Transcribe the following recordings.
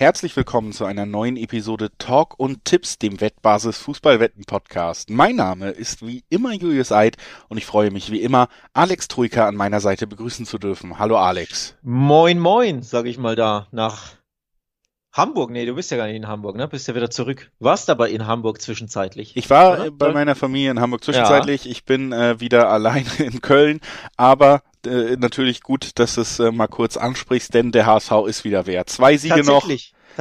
Herzlich willkommen zu einer neuen Episode Talk und Tipps, dem Wettbasis Fußballwetten Podcast. Mein Name ist wie immer Julius Eid und ich freue mich wie immer, Alex Troika an meiner Seite begrüßen zu dürfen. Hallo Alex. Moin, moin, sage ich mal da nach Hamburg. Nee, du bist ja gar nicht in Hamburg, ne? Bist ja wieder zurück. Warst aber in Hamburg zwischenzeitlich. Ich war oder? bei meiner Familie in Hamburg zwischenzeitlich. Ja. Ich bin äh, wieder alleine in Köln, aber äh, natürlich gut, dass du es äh, mal kurz ansprichst, denn der HSV ist wieder wert. Zwei Siege noch.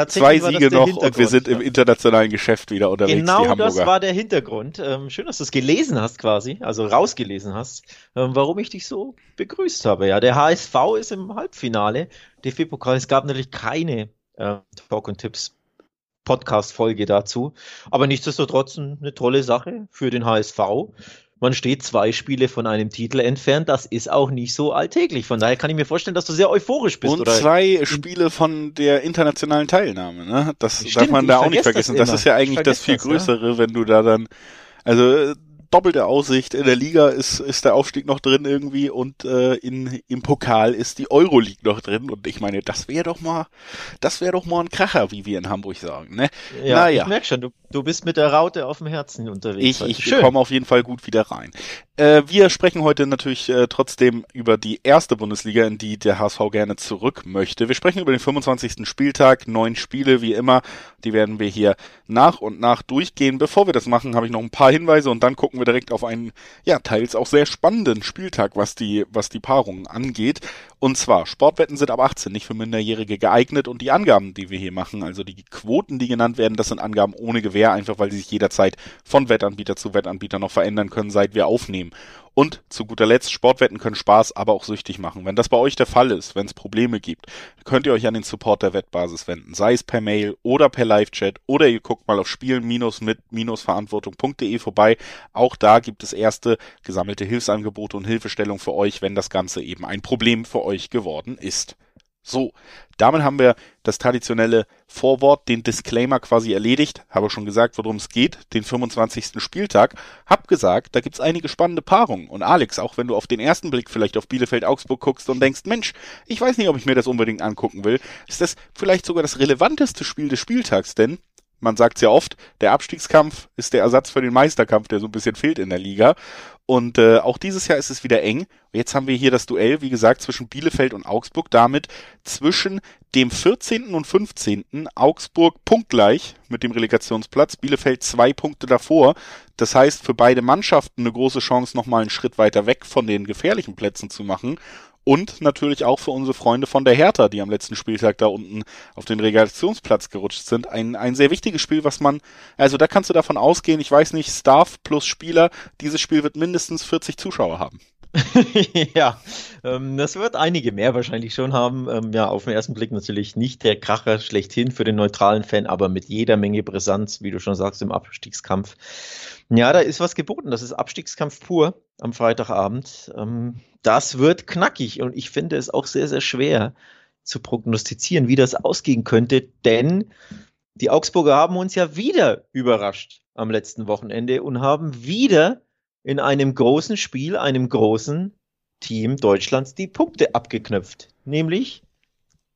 Zwei Siege noch und wir sind im internationalen Geschäft wieder unterwegs. Genau das war der Hintergrund. Ähm, schön, dass du es gelesen hast quasi, also rausgelesen hast, ähm, warum ich dich so begrüßt habe. Ja, der HSV ist im Halbfinale. DFB-Pokal. Es gab natürlich keine äh, Talk und Tipps Podcast-Folge dazu. Aber nichtsdestotrotz eine tolle Sache für den HSV man steht zwei Spiele von einem Titel entfernt. Das ist auch nicht so alltäglich. Von daher kann ich mir vorstellen, dass du sehr euphorisch bist. Und oder? zwei Spiele von der internationalen Teilnahme. Ne? Das Stimmt, darf man da auch nicht vergessen. Das, das ist ja eigentlich das viel Größere, ja. wenn du da dann also doppelte Aussicht. In der Liga ist, ist der Aufstieg noch drin irgendwie und äh, in, im Pokal ist die Euroleague noch drin. Und ich meine, das wäre doch mal, das wäre doch mal ein Kracher, wie wir in Hamburg sagen. Ne? Ja, naja. ich merke schon, du, du bist mit der Raute auf dem Herzen unterwegs. Ich, ich komme auf jeden Fall gut wieder rein. Äh, wir sprechen heute natürlich äh, trotzdem über die erste Bundesliga, in die der HSV gerne zurück möchte. Wir sprechen über den 25. Spieltag, neun Spiele wie immer. Die werden wir hier nach und nach durchgehen. Bevor wir das machen, habe ich noch ein paar Hinweise und dann gucken wir direkt auf einen, ja, teils auch sehr spannenden Spieltag, was die, was die Paarungen angeht. Und zwar, Sportwetten sind ab 18 nicht für Minderjährige geeignet und die Angaben, die wir hier machen, also die Quoten, die genannt werden, das sind Angaben ohne Gewähr, einfach weil sie sich jederzeit von Wettanbieter zu Wettanbieter noch verändern können, seit wir aufnehmen. Und zu guter Letzt, Sportwetten können Spaß, aber auch süchtig machen. Wenn das bei euch der Fall ist, wenn es Probleme gibt, könnt ihr euch an den Support der Wettbasis wenden, sei es per Mail oder per Live-Chat oder ihr guckt mal auf spielen-mit-verantwortung.de vorbei. Auch da gibt es erste gesammelte Hilfsangebote und Hilfestellung für euch, wenn das Ganze eben ein Problem für euch geworden ist. So, damit haben wir das traditionelle Vorwort, den Disclaimer quasi erledigt. Habe schon gesagt, worum es geht, den 25. Spieltag. Hab gesagt, da gibt's einige spannende Paarungen. Und Alex, auch wenn du auf den ersten Blick vielleicht auf Bielefeld-Augsburg guckst und denkst, Mensch, ich weiß nicht, ob ich mir das unbedingt angucken will, ist das vielleicht sogar das relevanteste Spiel des Spieltags, denn man sagt ja oft, der Abstiegskampf ist der Ersatz für den Meisterkampf, der so ein bisschen fehlt in der Liga. Und äh, auch dieses Jahr ist es wieder eng. Jetzt haben wir hier das Duell, wie gesagt, zwischen Bielefeld und Augsburg. Damit zwischen dem 14. und 15. Augsburg punktgleich mit dem Relegationsplatz. Bielefeld zwei Punkte davor. Das heißt, für beide Mannschaften eine große Chance, nochmal einen Schritt weiter weg von den gefährlichen Plätzen zu machen. Und natürlich auch für unsere Freunde von der Hertha, die am letzten Spieltag da unten auf den Regulationsplatz gerutscht sind. Ein, ein sehr wichtiges Spiel, was man, also da kannst du davon ausgehen, ich weiß nicht, Staff plus Spieler, dieses Spiel wird mindestens 40 Zuschauer haben. ja, ähm, das wird einige mehr wahrscheinlich schon haben. Ähm, ja, auf den ersten Blick natürlich nicht der Kracher schlechthin für den neutralen Fan, aber mit jeder Menge Brisanz, wie du schon sagst, im Abstiegskampf. Ja, da ist was geboten. Das ist Abstiegskampf pur am Freitagabend. Ähm, das wird knackig und ich finde es auch sehr, sehr schwer zu prognostizieren, wie das ausgehen könnte, denn die Augsburger haben uns ja wieder überrascht am letzten Wochenende und haben wieder in einem großen Spiel, einem großen Team Deutschlands die Punkte abgeknöpft, nämlich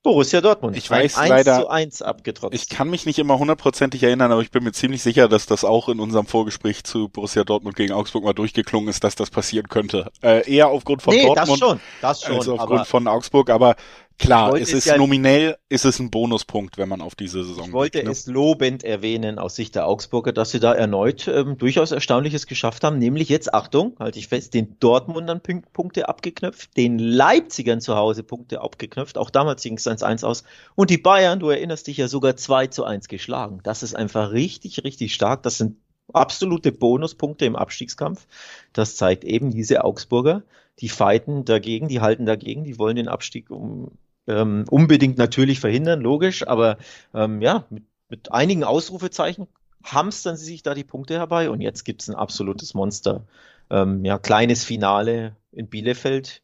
Borussia Dortmund. Ich weiß 1 leider, zu 1 abgetrotzt. Ich kann mich nicht immer hundertprozentig erinnern, aber ich bin mir ziemlich sicher, dass das auch in unserem Vorgespräch zu Borussia Dortmund gegen Augsburg mal durchgeklungen ist, dass das passieren könnte. Äh, eher aufgrund von nee, Dortmund das schon, das schon, als aufgrund von Augsburg, aber Klar, es ist ja, nominell ist es ein Bonuspunkt, wenn man auf diese Saison Ich wollte blickt, ne? es lobend erwähnen aus Sicht der Augsburger, dass sie da erneut ähm, durchaus Erstaunliches geschafft haben, nämlich jetzt, Achtung, halte ich fest, den Dortmundern Punkte abgeknöpft, den Leipzigern zu Hause Punkte abgeknöpft, auch damals ging es 1-1 aus und die Bayern, du erinnerst dich ja sogar 2 zu 1 geschlagen. Das ist einfach richtig, richtig stark. Das sind absolute Bonuspunkte im Abstiegskampf. Das zeigt eben diese Augsburger, die fighten dagegen, die halten dagegen, die wollen den Abstieg um, ähm, unbedingt natürlich verhindern, logisch, aber ähm, ja, mit, mit einigen Ausrufezeichen hamstern sie sich da die Punkte herbei und jetzt gibt's ein absolutes Monster. Ähm, ja, kleines Finale in Bielefeld.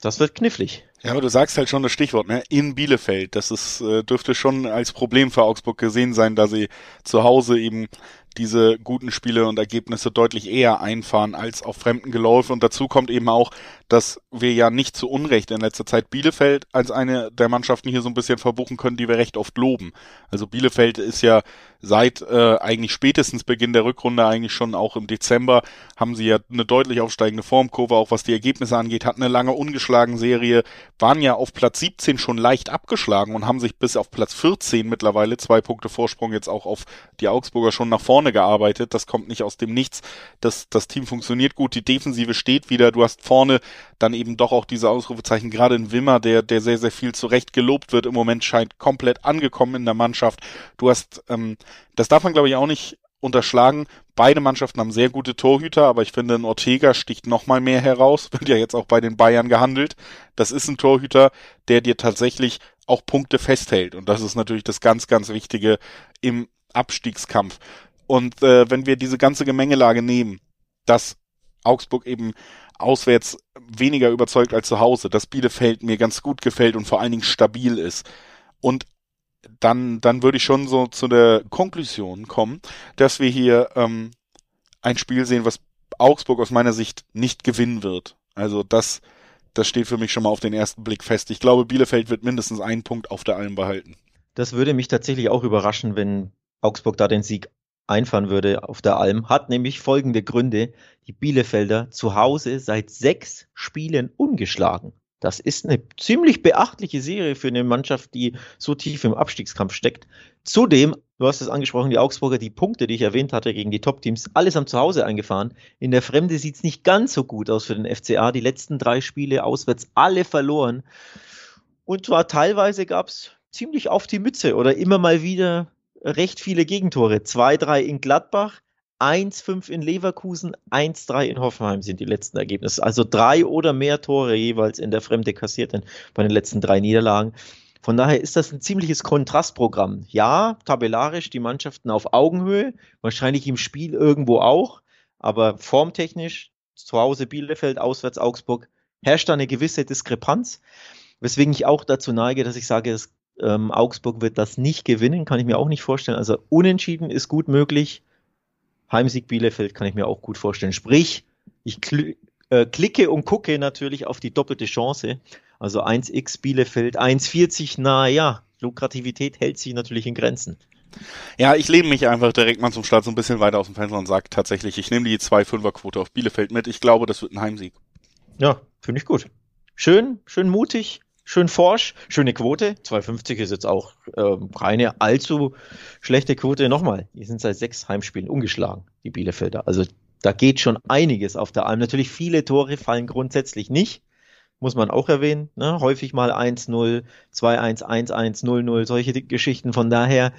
Das wird knifflig. Ja, aber du sagst halt schon das Stichwort, ne? In Bielefeld. Das ist, äh, dürfte schon als Problem für Augsburg gesehen sein, da sie zu Hause eben diese guten Spiele und Ergebnisse deutlich eher einfahren als auf fremden Geläufe. Und dazu kommt eben auch, dass wir ja nicht zu Unrecht in letzter Zeit Bielefeld als eine der Mannschaften hier so ein bisschen verbuchen können, die wir recht oft loben. Also Bielefeld ist ja seit äh, eigentlich spätestens Beginn der Rückrunde, eigentlich schon auch im Dezember, haben sie ja eine deutlich aufsteigende Formkurve, auch was die Ergebnisse angeht, hatten eine lange ungeschlagen Serie, waren ja auf Platz 17 schon leicht abgeschlagen und haben sich bis auf Platz 14 mittlerweile, zwei Punkte Vorsprung jetzt auch auf die Augsburger schon nach vorne gearbeitet. Das kommt nicht aus dem Nichts. Das, das Team funktioniert gut, die Defensive steht wieder, du hast vorne dann eben doch auch diese Ausrufezeichen, gerade in Wimmer, der, der sehr, sehr viel zurecht gelobt wird, im Moment scheint komplett angekommen in der Mannschaft. Du hast, ähm, das darf man glaube ich auch nicht unterschlagen. Beide Mannschaften haben sehr gute Torhüter, aber ich finde, ein Ortega sticht noch mal mehr heraus. Wird ja jetzt auch bei den Bayern gehandelt. Das ist ein Torhüter, der dir tatsächlich auch Punkte festhält. Und das ist natürlich das ganz, ganz Wichtige im Abstiegskampf. Und äh, wenn wir diese ganze Gemengelage nehmen, dass Augsburg eben auswärts weniger überzeugt als zu Hause, dass Bielefeld mir ganz gut gefällt und vor allen Dingen stabil ist. Und dann, dann würde ich schon so zu der Konklusion kommen, dass wir hier ähm, ein Spiel sehen, was Augsburg aus meiner Sicht nicht gewinnen wird. Also das, das steht für mich schon mal auf den ersten Blick fest. Ich glaube, Bielefeld wird mindestens einen Punkt auf der Alm behalten. Das würde mich tatsächlich auch überraschen, wenn Augsburg da den Sieg einfahren würde auf der Alm, hat nämlich folgende Gründe. Die Bielefelder zu Hause seit sechs Spielen ungeschlagen. Das ist eine ziemlich beachtliche Serie für eine Mannschaft, die so tief im Abstiegskampf steckt. Zudem, du hast es angesprochen, die Augsburger, die Punkte, die ich erwähnt hatte gegen die Top-Teams, alles am Zuhause eingefahren. In der Fremde sieht es nicht ganz so gut aus für den FCA. Die letzten drei Spiele auswärts alle verloren. Und zwar teilweise gab es ziemlich auf die Mütze oder immer mal wieder recht viele Gegentore. 2-3 in Gladbach, 1-5 in Leverkusen, 1-3 in Hoffenheim sind die letzten Ergebnisse. Also drei oder mehr Tore jeweils in der Fremde kassiert bei den letzten drei Niederlagen. Von daher ist das ein ziemliches Kontrastprogramm. Ja, tabellarisch die Mannschaften auf Augenhöhe, wahrscheinlich im Spiel irgendwo auch, aber formtechnisch zu Hause Bielefeld, auswärts Augsburg herrscht da eine gewisse Diskrepanz, weswegen ich auch dazu neige, dass ich sage, dass, ähm, Augsburg wird das nicht gewinnen, kann ich mir auch nicht vorstellen. Also unentschieden ist gut möglich. Heimsieg Bielefeld kann ich mir auch gut vorstellen. Sprich, ich kl äh, klicke und gucke natürlich auf die doppelte Chance. Also 1x Bielefeld, 1,40, naja, Lukrativität hält sich natürlich in Grenzen. Ja, ich lehne mich einfach direkt mal zum Start so ein bisschen weiter aus dem Fenster und sage tatsächlich, ich nehme die 2-5er-Quote auf Bielefeld mit. Ich glaube, das wird ein Heimsieg. Ja, finde ich gut. Schön, schön mutig schön forsch, schöne Quote. 2,50 ist jetzt auch ähm, keine allzu schlechte Quote. Nochmal, die sind seit sechs Heimspielen ungeschlagen, die Bielefelder. Also da geht schon einiges auf der Alm. Natürlich viele Tore fallen grundsätzlich nicht, muss man auch erwähnen. Ne? Häufig mal 1-0, 2-1, 1-1, 0-0, solche Geschichten. Von daher,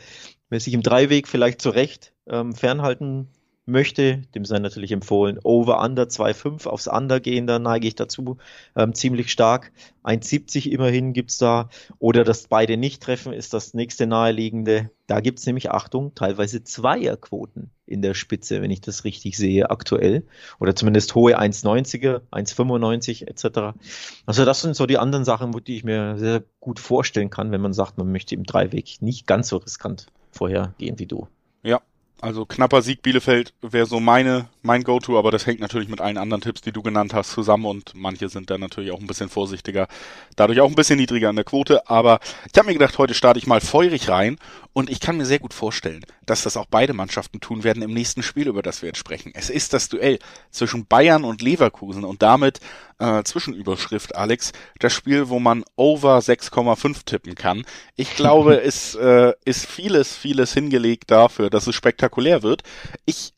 wer sich im Dreiweg vielleicht zurecht ähm, fernhalten möchte, dem sei natürlich empfohlen, over under 2,5 aufs under gehen, da neige ich dazu ähm, ziemlich stark. 1,70 immerhin gibt's da. Oder dass beide nicht treffen, ist das nächste naheliegende. Da gibt's nämlich, Achtung, teilweise Zweierquoten in der Spitze, wenn ich das richtig sehe, aktuell. Oder zumindest hohe 1,90er, 1,95 etc. Also das sind so die anderen Sachen, die ich mir sehr gut vorstellen kann, wenn man sagt, man möchte im Dreiweg nicht ganz so riskant vorhergehen wie du. Ja, also knapper Sieg Bielefeld wäre so meine, mein Go-To, aber das hängt natürlich mit allen anderen Tipps, die du genannt hast, zusammen und manche sind da natürlich auch ein bisschen vorsichtiger, dadurch auch ein bisschen niedriger an der Quote, aber ich habe mir gedacht, heute starte ich mal feurig rein und ich kann mir sehr gut vorstellen, dass das auch beide Mannschaften tun werden im nächsten Spiel, über das wir jetzt sprechen. Es ist das Duell zwischen Bayern und Leverkusen und damit äh, Zwischenüberschrift, Alex, das Spiel, wo man over 6,5 tippen kann. Ich glaube, es äh, ist vieles, vieles hingelegt dafür, dass es spektakulär wird. Ich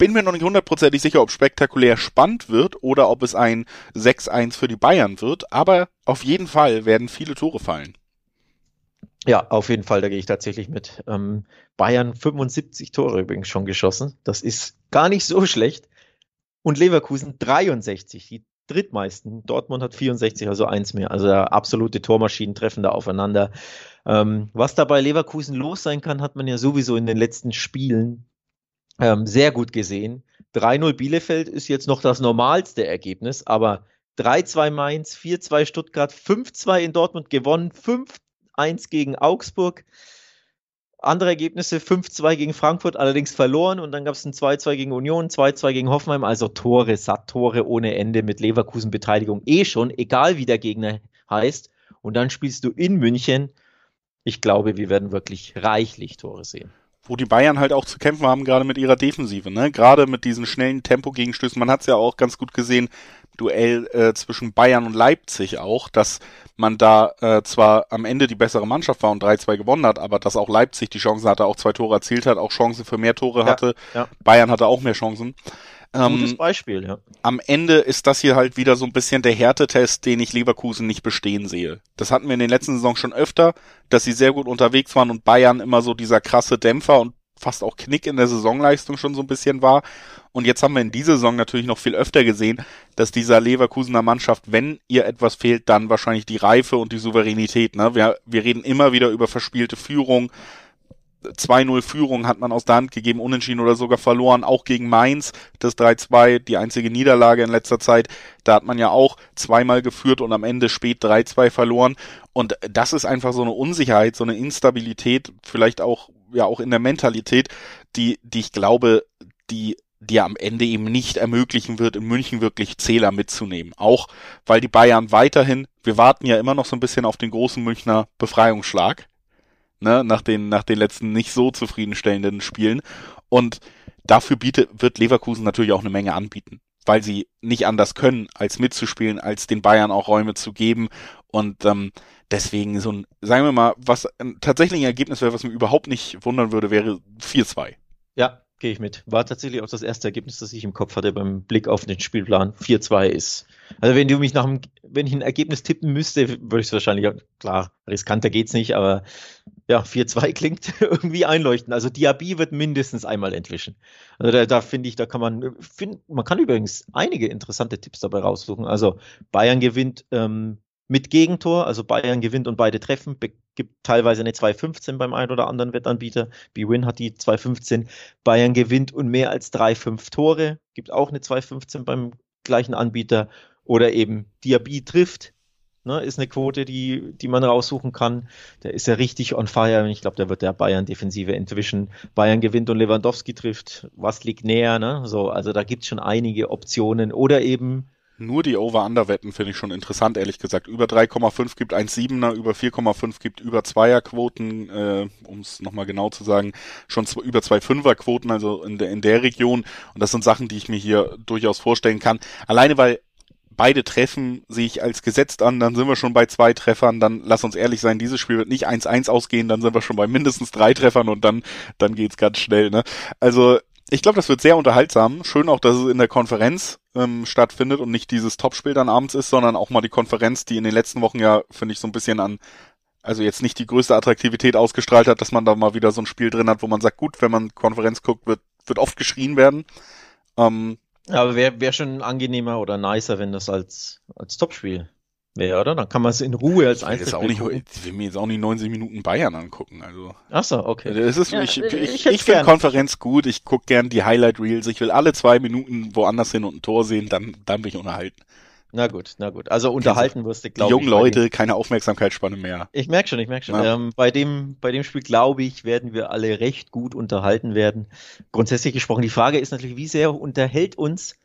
bin mir noch nicht hundertprozentig sicher, ob spektakulär spannend wird oder ob es ein 6-1 für die Bayern wird, aber auf jeden Fall werden viele Tore fallen. Ja, auf jeden Fall, da gehe ich tatsächlich mit. Ähm, Bayern 75 Tore übrigens schon geschossen. Das ist gar nicht so schlecht. Und Leverkusen 63, die drittmeisten. Dortmund hat 64, also eins mehr. Also absolute Tormaschinen treffen da aufeinander. Ähm, was da bei Leverkusen los sein kann, hat man ja sowieso in den letzten Spielen ähm, sehr gut gesehen. 3-0 Bielefeld ist jetzt noch das normalste Ergebnis, aber 3-2 Mainz, 4-2 Stuttgart, 5-2 in Dortmund gewonnen, 5 1 gegen Augsburg. andere Ergebnisse 5-2 gegen Frankfurt, allerdings verloren und dann gab es ein 2-2 gegen Union, 2-2 gegen Hoffenheim, also Tore, satt Tore ohne Ende mit Leverkusen-Beteiligung eh schon, egal wie der Gegner heißt. Und dann spielst du in München. Ich glaube, wir werden wirklich reichlich Tore sehen wo die Bayern halt auch zu kämpfen haben, gerade mit ihrer Defensive, ne? Gerade mit diesen schnellen Tempo-Gegenstößen. Man hat es ja auch ganz gut gesehen, Duell äh, zwischen Bayern und Leipzig auch, dass man da äh, zwar am Ende die bessere Mannschaft war und 3-2 gewonnen hat, aber dass auch Leipzig die Chancen hatte, auch zwei Tore erzielt hat, auch Chancen für mehr Tore hatte. Ja. Bayern hatte auch mehr Chancen. Gutes ähm, Beispiel, ja. Am Ende ist das hier halt wieder so ein bisschen der Härtetest, den ich Leverkusen nicht bestehen sehe. Das hatten wir in den letzten Saisons schon öfter, dass sie sehr gut unterwegs waren und Bayern immer so dieser krasse Dämpfer und fast auch Knick in der Saisonleistung schon so ein bisschen war. Und jetzt haben wir in dieser Saison natürlich noch viel öfter gesehen, dass dieser Leverkusener Mannschaft, wenn ihr etwas fehlt, dann wahrscheinlich die Reife und die Souveränität. Ne? Wir, wir reden immer wieder über verspielte Führung, 2-0 Führung hat man aus der Hand gegeben, unentschieden oder sogar verloren, auch gegen Mainz, das 3-2, die einzige Niederlage in letzter Zeit. Da hat man ja auch zweimal geführt und am Ende spät 3-2 verloren. Und das ist einfach so eine Unsicherheit, so eine Instabilität, vielleicht auch, ja, auch in der Mentalität, die, die ich glaube, die die am Ende eben nicht ermöglichen wird, in München wirklich Zähler mitzunehmen. Auch weil die Bayern weiterhin, wir warten ja immer noch so ein bisschen auf den großen Münchner Befreiungsschlag ne, nach den, nach den letzten nicht so zufriedenstellenden Spielen. Und dafür bietet, wird Leverkusen natürlich auch eine Menge anbieten, weil sie nicht anders können, als mitzuspielen, als den Bayern auch Räume zu geben. Und ähm, deswegen so ein, sagen wir mal, was ein tatsächlich ein Ergebnis wäre, was mir überhaupt nicht wundern würde, wäre 4-2. Ja, Gehe ich mit. War tatsächlich auch das erste Ergebnis, das ich im Kopf hatte beim Blick auf den Spielplan. 4-2 ist. Also wenn du mich nach dem, wenn ich ein Ergebnis tippen müsste, würde ich es wahrscheinlich, klar, riskanter geht's nicht, aber ja, 4-2 klingt irgendwie einleuchtend. Also Diaby wird mindestens einmal entwischen. Also da, da finde ich, da kann man, find, man kann übrigens einige interessante Tipps dabei raussuchen. Also Bayern gewinnt ähm, mit Gegentor, also Bayern gewinnt und beide treffen, gibt teilweise eine 2,15 beim einen oder anderen Wettanbieter. B-Win hat die 2,15. Bayern gewinnt und mehr als 3,5 Tore, gibt auch eine 2,15 beim gleichen Anbieter. Oder eben Diaby trifft, ne, ist eine Quote, die, die man raussuchen kann. Der ist ja richtig on fire. Ich glaube, da wird der Bayern-Defensive entwischen. Bayern gewinnt und Lewandowski trifft. Was liegt näher? Ne? So, also da gibt es schon einige Optionen. Oder eben nur die Over-Under-Wetten finde ich schon interessant, ehrlich gesagt. Über 3,5 gibt 1,7er, über 4,5 gibt über 2er-Quoten, äh, um es nochmal genau zu sagen, schon zwei, über 2,5er-Quoten, also in der, in der Region. Und das sind Sachen, die ich mir hier durchaus vorstellen kann. Alleine weil beide Treffen sehe ich als gesetzt an, dann sind wir schon bei zwei Treffern, dann lass uns ehrlich sein, dieses Spiel wird nicht 1-1 ausgehen, dann sind wir schon bei mindestens drei Treffern und dann, dann geht's ganz schnell, ne? Also, ich glaube, das wird sehr unterhaltsam. Schön auch, dass es in der Konferenz ähm, stattfindet und nicht dieses Topspiel dann abends ist, sondern auch mal die Konferenz, die in den letzten Wochen ja, finde ich, so ein bisschen an, also jetzt nicht die größte Attraktivität ausgestrahlt hat, dass man da mal wieder so ein Spiel drin hat, wo man sagt, gut, wenn man Konferenz guckt, wird, wird oft geschrien werden. Ähm, aber wäre wär schon angenehmer oder nicer, wenn das als, als Topspiel wäre, oder? Dann kann man es in Ruhe als Einzelspiel gucken. Ich will mir jetzt auch nicht 90 Minuten Bayern angucken. Also. Ach so, okay. Das ist, ja, ich ich, ich, ich finde Konferenz gut, ich gucke gern die Highlight Reels, ich will alle zwei Minuten woanders hin und ein Tor sehen, dann, dann bin ich unterhalten. Na gut, na gut. Also unterhalten wirst du, glaube ich. Jungen Leute, keine Aufmerksamkeitsspanne mehr. Ich merke schon, ich merke schon. Ja. Ähm, bei, dem, bei dem Spiel, glaube ich, werden wir alle recht gut unterhalten werden. Grundsätzlich gesprochen, die Frage ist natürlich, wie sehr unterhält uns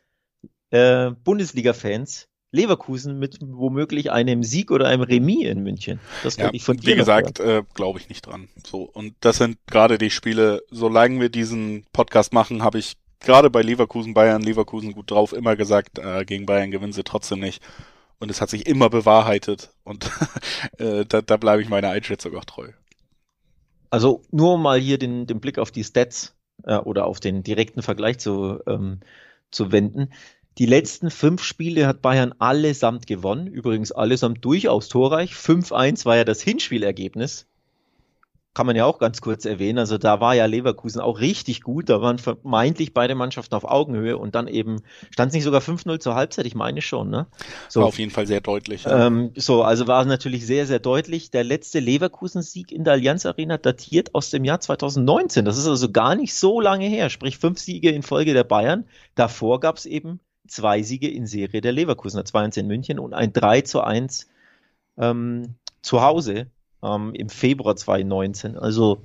äh, Bundesliga-Fans Leverkusen mit womöglich einem Sieg oder einem Remis in München. Das ja, ich von dir. Wie gesagt, äh, glaube ich nicht dran. So und das sind gerade die Spiele. Solange wir diesen Podcast machen, habe ich gerade bei Leverkusen, Bayern, Leverkusen gut drauf immer gesagt, äh, gegen Bayern gewinnen sie trotzdem nicht. Und es hat sich immer bewahrheitet und äh, da, da bleibe ich meiner Einschätzung auch treu. Also nur mal hier den, den Blick auf die Stats äh, oder auf den direkten Vergleich zu, ähm, zu wenden. Die letzten fünf Spiele hat Bayern allesamt gewonnen. Übrigens allesamt durchaus torreich. 5-1 war ja das Hinspielergebnis. Kann man ja auch ganz kurz erwähnen. Also da war ja Leverkusen auch richtig gut. Da waren vermeintlich beide Mannschaften auf Augenhöhe und dann eben stand es nicht sogar 5-0 zur Halbzeit. Ich meine schon, ne? So. War auf jeden Fall sehr deutlich. Ähm, so, also war es natürlich sehr, sehr deutlich. Der letzte Leverkusen-Sieg in der Allianz Arena datiert aus dem Jahr 2019. Das ist also gar nicht so lange her. Sprich fünf Siege in Folge der Bayern. Davor gab es eben zwei Siege in Serie der Leverkusener, 2-1 in München und ein 3 zu 1 ähm, zu Hause ähm, im Februar 2019. Also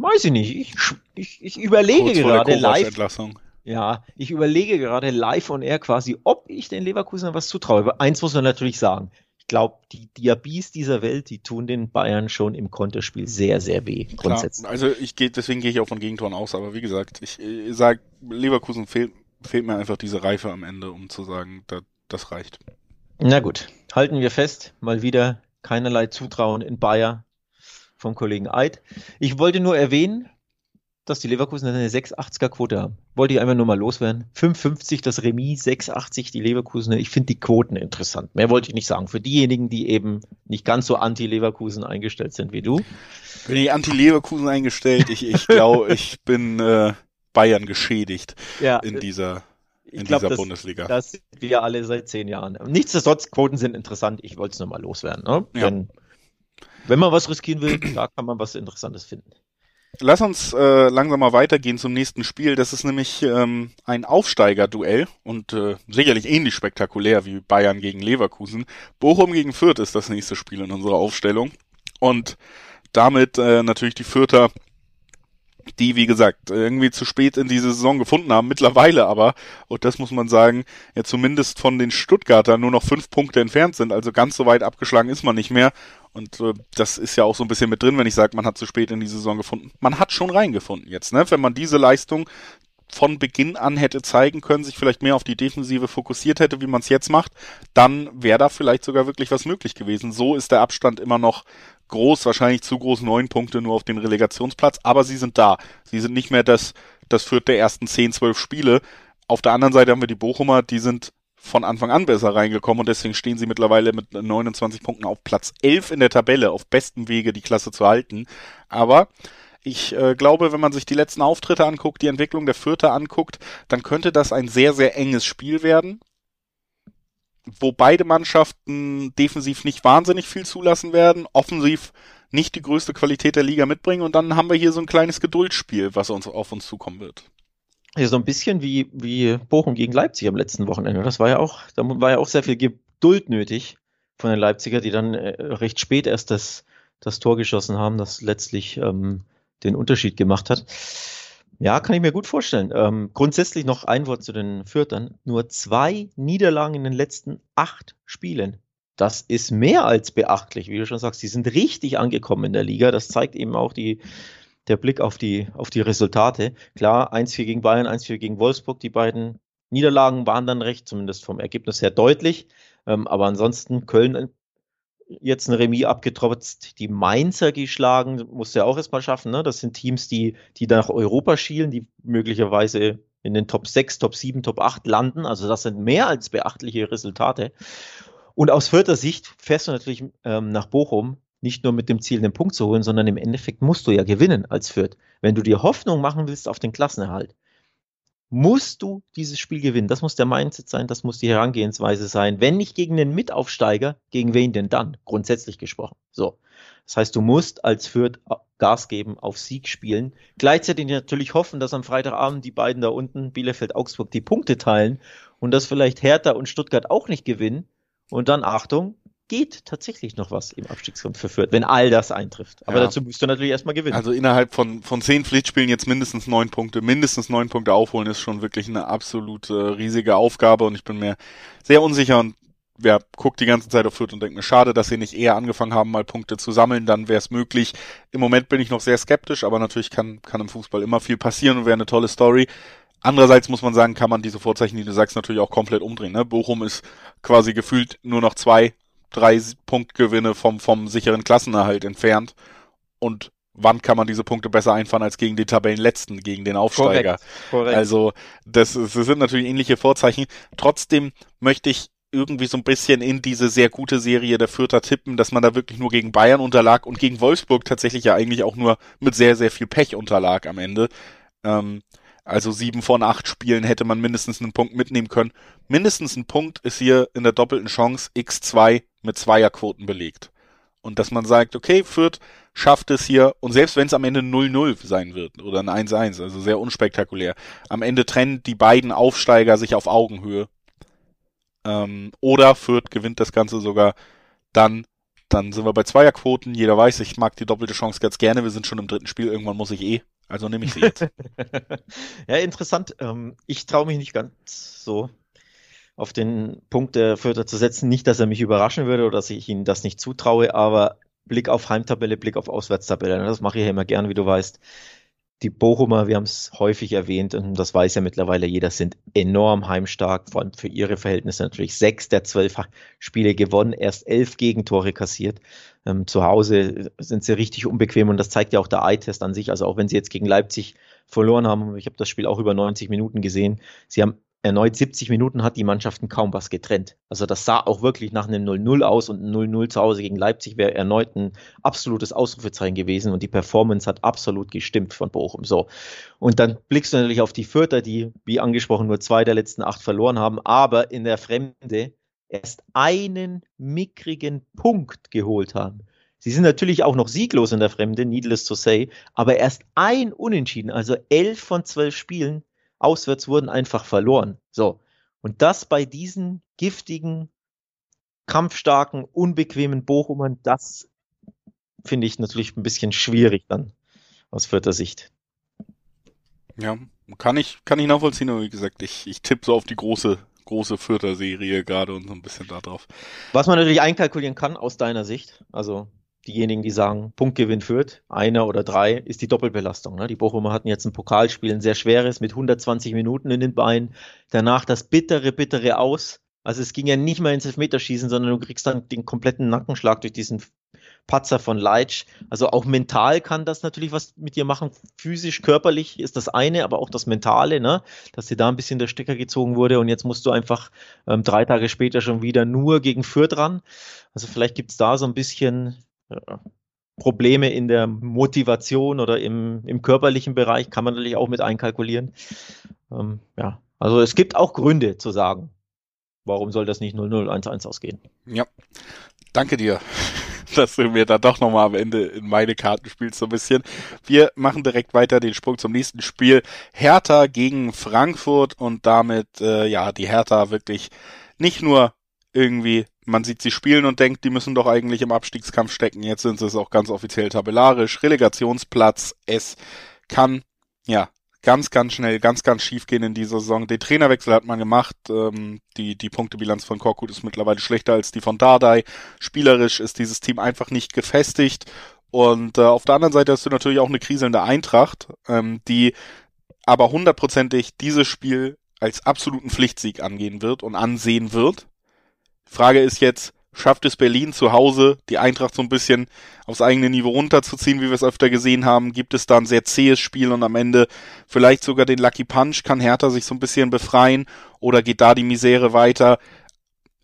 Weiß ich nicht. Ich, ich, ich überlege gerade live. Ja, ich überlege gerade live on air quasi, ob ich den Leverkusen was zutraue. Aber eins muss man natürlich sagen. Ich glaube, die Diabies dieser Welt, die tun den Bayern schon im Konterspiel sehr, sehr weh. Grundsätzlich. Klar, also ich gehe, deswegen gehe ich auch von Gegentoren aus. Aber wie gesagt, ich, ich sage, Leverkusen fehlt, fehlt mir einfach diese Reife am Ende, um zu sagen, da, das reicht. Na gut, halten wir fest. Mal wieder keinerlei Zutrauen in Bayern vom Kollegen Eid. Ich wollte nur erwähnen, dass die Leverkusen eine 680er Quote haben. Wollte ich einfach nur mal loswerden. 5,50 das Remis, 6,80 die Leverkusen. Ich finde die Quoten interessant. Mehr wollte ich nicht sagen. Für diejenigen, die eben nicht ganz so anti-Leverkusen eingestellt sind wie du. Bin ich anti-Leverkusen eingestellt? Ich, ich glaube, ich bin äh, Bayern geschädigt ja, in dieser in glaub, dieser das, Bundesliga. Das sind wir alle seit zehn Jahren. Nichtsdestotrotz, Quoten sind interessant. Ich wollte es nur mal loswerden. Ne? Ja. Denn wenn man was riskieren will, da kann man was Interessantes finden. Lass uns äh, langsam mal weitergehen zum nächsten Spiel. Das ist nämlich ähm, ein Aufsteiger-Duell und äh, sicherlich ähnlich spektakulär wie Bayern gegen Leverkusen. Bochum gegen Fürth ist das nächste Spiel in unserer Aufstellung. Und damit äh, natürlich die Fürther die, wie gesagt, irgendwie zu spät in diese Saison gefunden haben, mittlerweile aber, und das muss man sagen, ja zumindest von den Stuttgartern nur noch fünf Punkte entfernt sind, also ganz so weit abgeschlagen ist man nicht mehr. Und äh, das ist ja auch so ein bisschen mit drin, wenn ich sage, man hat zu spät in die Saison gefunden. Man hat schon reingefunden jetzt, ne? Wenn man diese Leistung von Beginn an hätte zeigen können, sich vielleicht mehr auf die Defensive fokussiert hätte, wie man es jetzt macht, dann wäre da vielleicht sogar wirklich was möglich gewesen. So ist der Abstand immer noch groß, wahrscheinlich zu groß, neun Punkte nur auf den Relegationsplatz, aber sie sind da. Sie sind nicht mehr das, das Viert der ersten zehn, zwölf Spiele. Auf der anderen Seite haben wir die Bochumer, die sind von Anfang an besser reingekommen und deswegen stehen sie mittlerweile mit 29 Punkten auf Platz 11 in der Tabelle, auf bestem Wege die Klasse zu halten. Aber ich äh, glaube, wenn man sich die letzten Auftritte anguckt, die Entwicklung der Vierter anguckt, dann könnte das ein sehr, sehr enges Spiel werden, wo beide Mannschaften defensiv nicht wahnsinnig viel zulassen werden, offensiv nicht die größte Qualität der Liga mitbringen und dann haben wir hier so ein kleines Geduldsspiel, was uns auf uns zukommen wird. Ja, so ein bisschen wie, wie Bochum gegen Leipzig am letzten Wochenende. Das war ja auch, da war ja auch sehr viel Geduld nötig von den Leipziger, die dann äh, recht spät erst das, das Tor geschossen haben, das letztlich ähm, den Unterschied gemacht hat. Ja, kann ich mir gut vorstellen. Ähm, grundsätzlich noch ein Wort zu den Fürtern. Nur zwei Niederlagen in den letzten acht Spielen. Das ist mehr als beachtlich, wie du schon sagst. Die sind richtig angekommen in der Liga. Das zeigt eben auch die, der Blick auf die, auf die Resultate. Klar, 1-4 gegen Bayern, 1-4 gegen Wolfsburg. Die beiden Niederlagen waren dann recht, zumindest vom Ergebnis her deutlich. Ähm, aber ansonsten Köln jetzt ein Remis abgetrotzt, die Mainzer geschlagen, musst du ja auch erstmal schaffen. Ne? Das sind Teams, die, die nach Europa schielen, die möglicherweise in den Top 6, Top 7, Top 8 landen. Also das sind mehr als beachtliche Resultate. Und aus vierter Sicht fährst du natürlich ähm, nach Bochum nicht nur mit dem Ziel, den Punkt zu holen, sondern im Endeffekt musst du ja gewinnen als Fürth. Wenn du dir Hoffnung machen willst auf den Klassenerhalt, musst du dieses Spiel gewinnen. Das muss der Mindset sein, das muss die Herangehensweise sein. Wenn nicht gegen den Mitaufsteiger, gegen wen denn dann? Grundsätzlich gesprochen. So. Das heißt, du musst als Fürth Gas geben, auf Sieg spielen. Gleichzeitig natürlich hoffen, dass am Freitagabend die beiden da unten, Bielefeld, Augsburg, die Punkte teilen und dass vielleicht Hertha und Stuttgart auch nicht gewinnen. Und dann, Achtung, geht tatsächlich noch was im Abstiegskampf für Fürth, wenn all das eintrifft. Aber ja. dazu musst du natürlich erstmal gewinnen. Also innerhalb von, von zehn Pflichtspielen jetzt mindestens neun Punkte, mindestens neun Punkte aufholen, ist schon wirklich eine absolute äh, riesige Aufgabe und ich bin mir sehr unsicher und ja, guckt die ganze Zeit auf Fürth und denkt mir, schade, dass sie nicht eher angefangen haben, mal Punkte zu sammeln, dann wäre es möglich. Im Moment bin ich noch sehr skeptisch, aber natürlich kann, kann im Fußball immer viel passieren und wäre eine tolle Story. Andererseits muss man sagen, kann man diese Vorzeichen, die du sagst, natürlich auch komplett umdrehen. Ne? Bochum ist quasi gefühlt nur noch zwei drei Punktgewinne vom, vom sicheren Klassenerhalt entfernt. Und wann kann man diese Punkte besser einfahren als gegen den Tabellenletzten, gegen den Aufsteiger? Korrekt, korrekt. Also, das, das sind natürlich ähnliche Vorzeichen. Trotzdem möchte ich irgendwie so ein bisschen in diese sehr gute Serie der Vierter tippen, dass man da wirklich nur gegen Bayern unterlag und gegen Wolfsburg tatsächlich ja eigentlich auch nur mit sehr, sehr viel Pech unterlag am Ende. Ähm, also sieben von acht Spielen hätte man mindestens einen Punkt mitnehmen können. Mindestens ein Punkt ist hier in der doppelten Chance x2 mit Zweierquoten belegt. Und dass man sagt, okay, Fürth schafft es hier, und selbst wenn es am Ende 0-0 sein wird oder ein 1-1, also sehr unspektakulär, am Ende trennen die beiden Aufsteiger sich auf Augenhöhe. Ähm, oder Fürth gewinnt das Ganze sogar, dann dann sind wir bei Zweierquoten. Jeder weiß, ich mag die doppelte Chance ganz gerne. Wir sind schon im dritten Spiel. Irgendwann muss ich eh. Also nehme ich sie jetzt. ja, interessant. Ähm, ich traue mich nicht ganz so auf den Punkt der Fürther zu setzen. Nicht, dass er mich überraschen würde oder dass ich ihm das nicht zutraue, aber Blick auf Heimtabelle, Blick auf Auswärtstabelle. Das mache ich ja immer gern, wie du weißt. Die Bochumer, wir haben es häufig erwähnt und das weiß ja mittlerweile jeder, sind enorm heimstark, vor allem für ihre Verhältnisse natürlich. Sechs der zwölf Spiele gewonnen, erst elf Gegentore kassiert. Ähm, zu Hause sind sie richtig unbequem und das zeigt ja auch der Eye-Test an sich. Also auch wenn sie jetzt gegen Leipzig verloren haben, ich habe das Spiel auch über 90 Minuten gesehen, sie haben erneut 70 Minuten hat die Mannschaften kaum was getrennt. Also das sah auch wirklich nach einem 0-0 aus und ein 0-0 zu Hause gegen Leipzig wäre erneut ein absolutes Ausrufezeichen gewesen und die Performance hat absolut gestimmt von Bochum. So. Und dann blickst du natürlich auf die Vierter, die, wie angesprochen, nur zwei der letzten acht verloren haben, aber in der Fremde erst einen mickrigen Punkt geholt haben. Sie sind natürlich auch noch sieglos in der Fremde, needless to say, aber erst ein Unentschieden, also elf von zwölf Spielen auswärts wurden einfach verloren. So. Und das bei diesen giftigen, kampfstarken, unbequemen Bochumern, das finde ich natürlich ein bisschen schwierig dann aus vierter Sicht. Ja, kann ich, kann ich nachvollziehen, aber wie gesagt, ich, ich tippe so auf die große, große vierter Serie gerade und so ein bisschen da drauf. Was man natürlich einkalkulieren kann aus deiner Sicht, also diejenigen, die sagen, Punktgewinn führt, einer oder drei, ist die Doppelbelastung. Ne? Die Bochumer hatten jetzt ein Pokalspiel, ein sehr schweres, mit 120 Minuten in den Beinen. Danach das bittere, bittere Aus. Also es ging ja nicht mehr ins Elfmeterschießen, sondern du kriegst dann den kompletten Nackenschlag durch diesen Patzer von Leitsch. Also auch mental kann das natürlich was mit dir machen. Physisch, körperlich ist das eine, aber auch das Mentale, ne? dass dir da ein bisschen der Stecker gezogen wurde und jetzt musst du einfach ähm, drei Tage später schon wieder nur gegen Fürth ran. Also vielleicht gibt es da so ein bisschen Probleme in der Motivation oder im, im körperlichen Bereich kann man natürlich auch mit einkalkulieren. Ähm, ja, also es gibt auch Gründe zu sagen, warum soll das nicht 0-0-1-1 ausgehen. Ja, danke dir, dass du mir da doch nochmal am Ende in meine Karten spielst so ein bisschen. Wir machen direkt weiter den Sprung zum nächsten Spiel. Hertha gegen Frankfurt und damit, äh, ja, die Hertha wirklich nicht nur irgendwie man sieht sie spielen und denkt, die müssen doch eigentlich im Abstiegskampf stecken. Jetzt sind sie es auch ganz offiziell tabellarisch. Relegationsplatz. Es kann, ja, ganz, ganz schnell, ganz, ganz schief gehen in dieser Saison. Den Trainerwechsel hat man gemacht. Ähm, die, die Punktebilanz von Korkut ist mittlerweile schlechter als die von Dardai. Spielerisch ist dieses Team einfach nicht gefestigt. Und äh, auf der anderen Seite hast du natürlich auch eine kriselnde Eintracht, ähm, die aber hundertprozentig dieses Spiel als absoluten Pflichtsieg angehen wird und ansehen wird. Frage ist jetzt, schafft es Berlin zu Hause, die Eintracht so ein bisschen aufs eigene Niveau runterzuziehen, wie wir es öfter gesehen haben? Gibt es da ein sehr zähes Spiel und am Ende vielleicht sogar den Lucky Punch? Kann Hertha sich so ein bisschen befreien oder geht da die Misere weiter?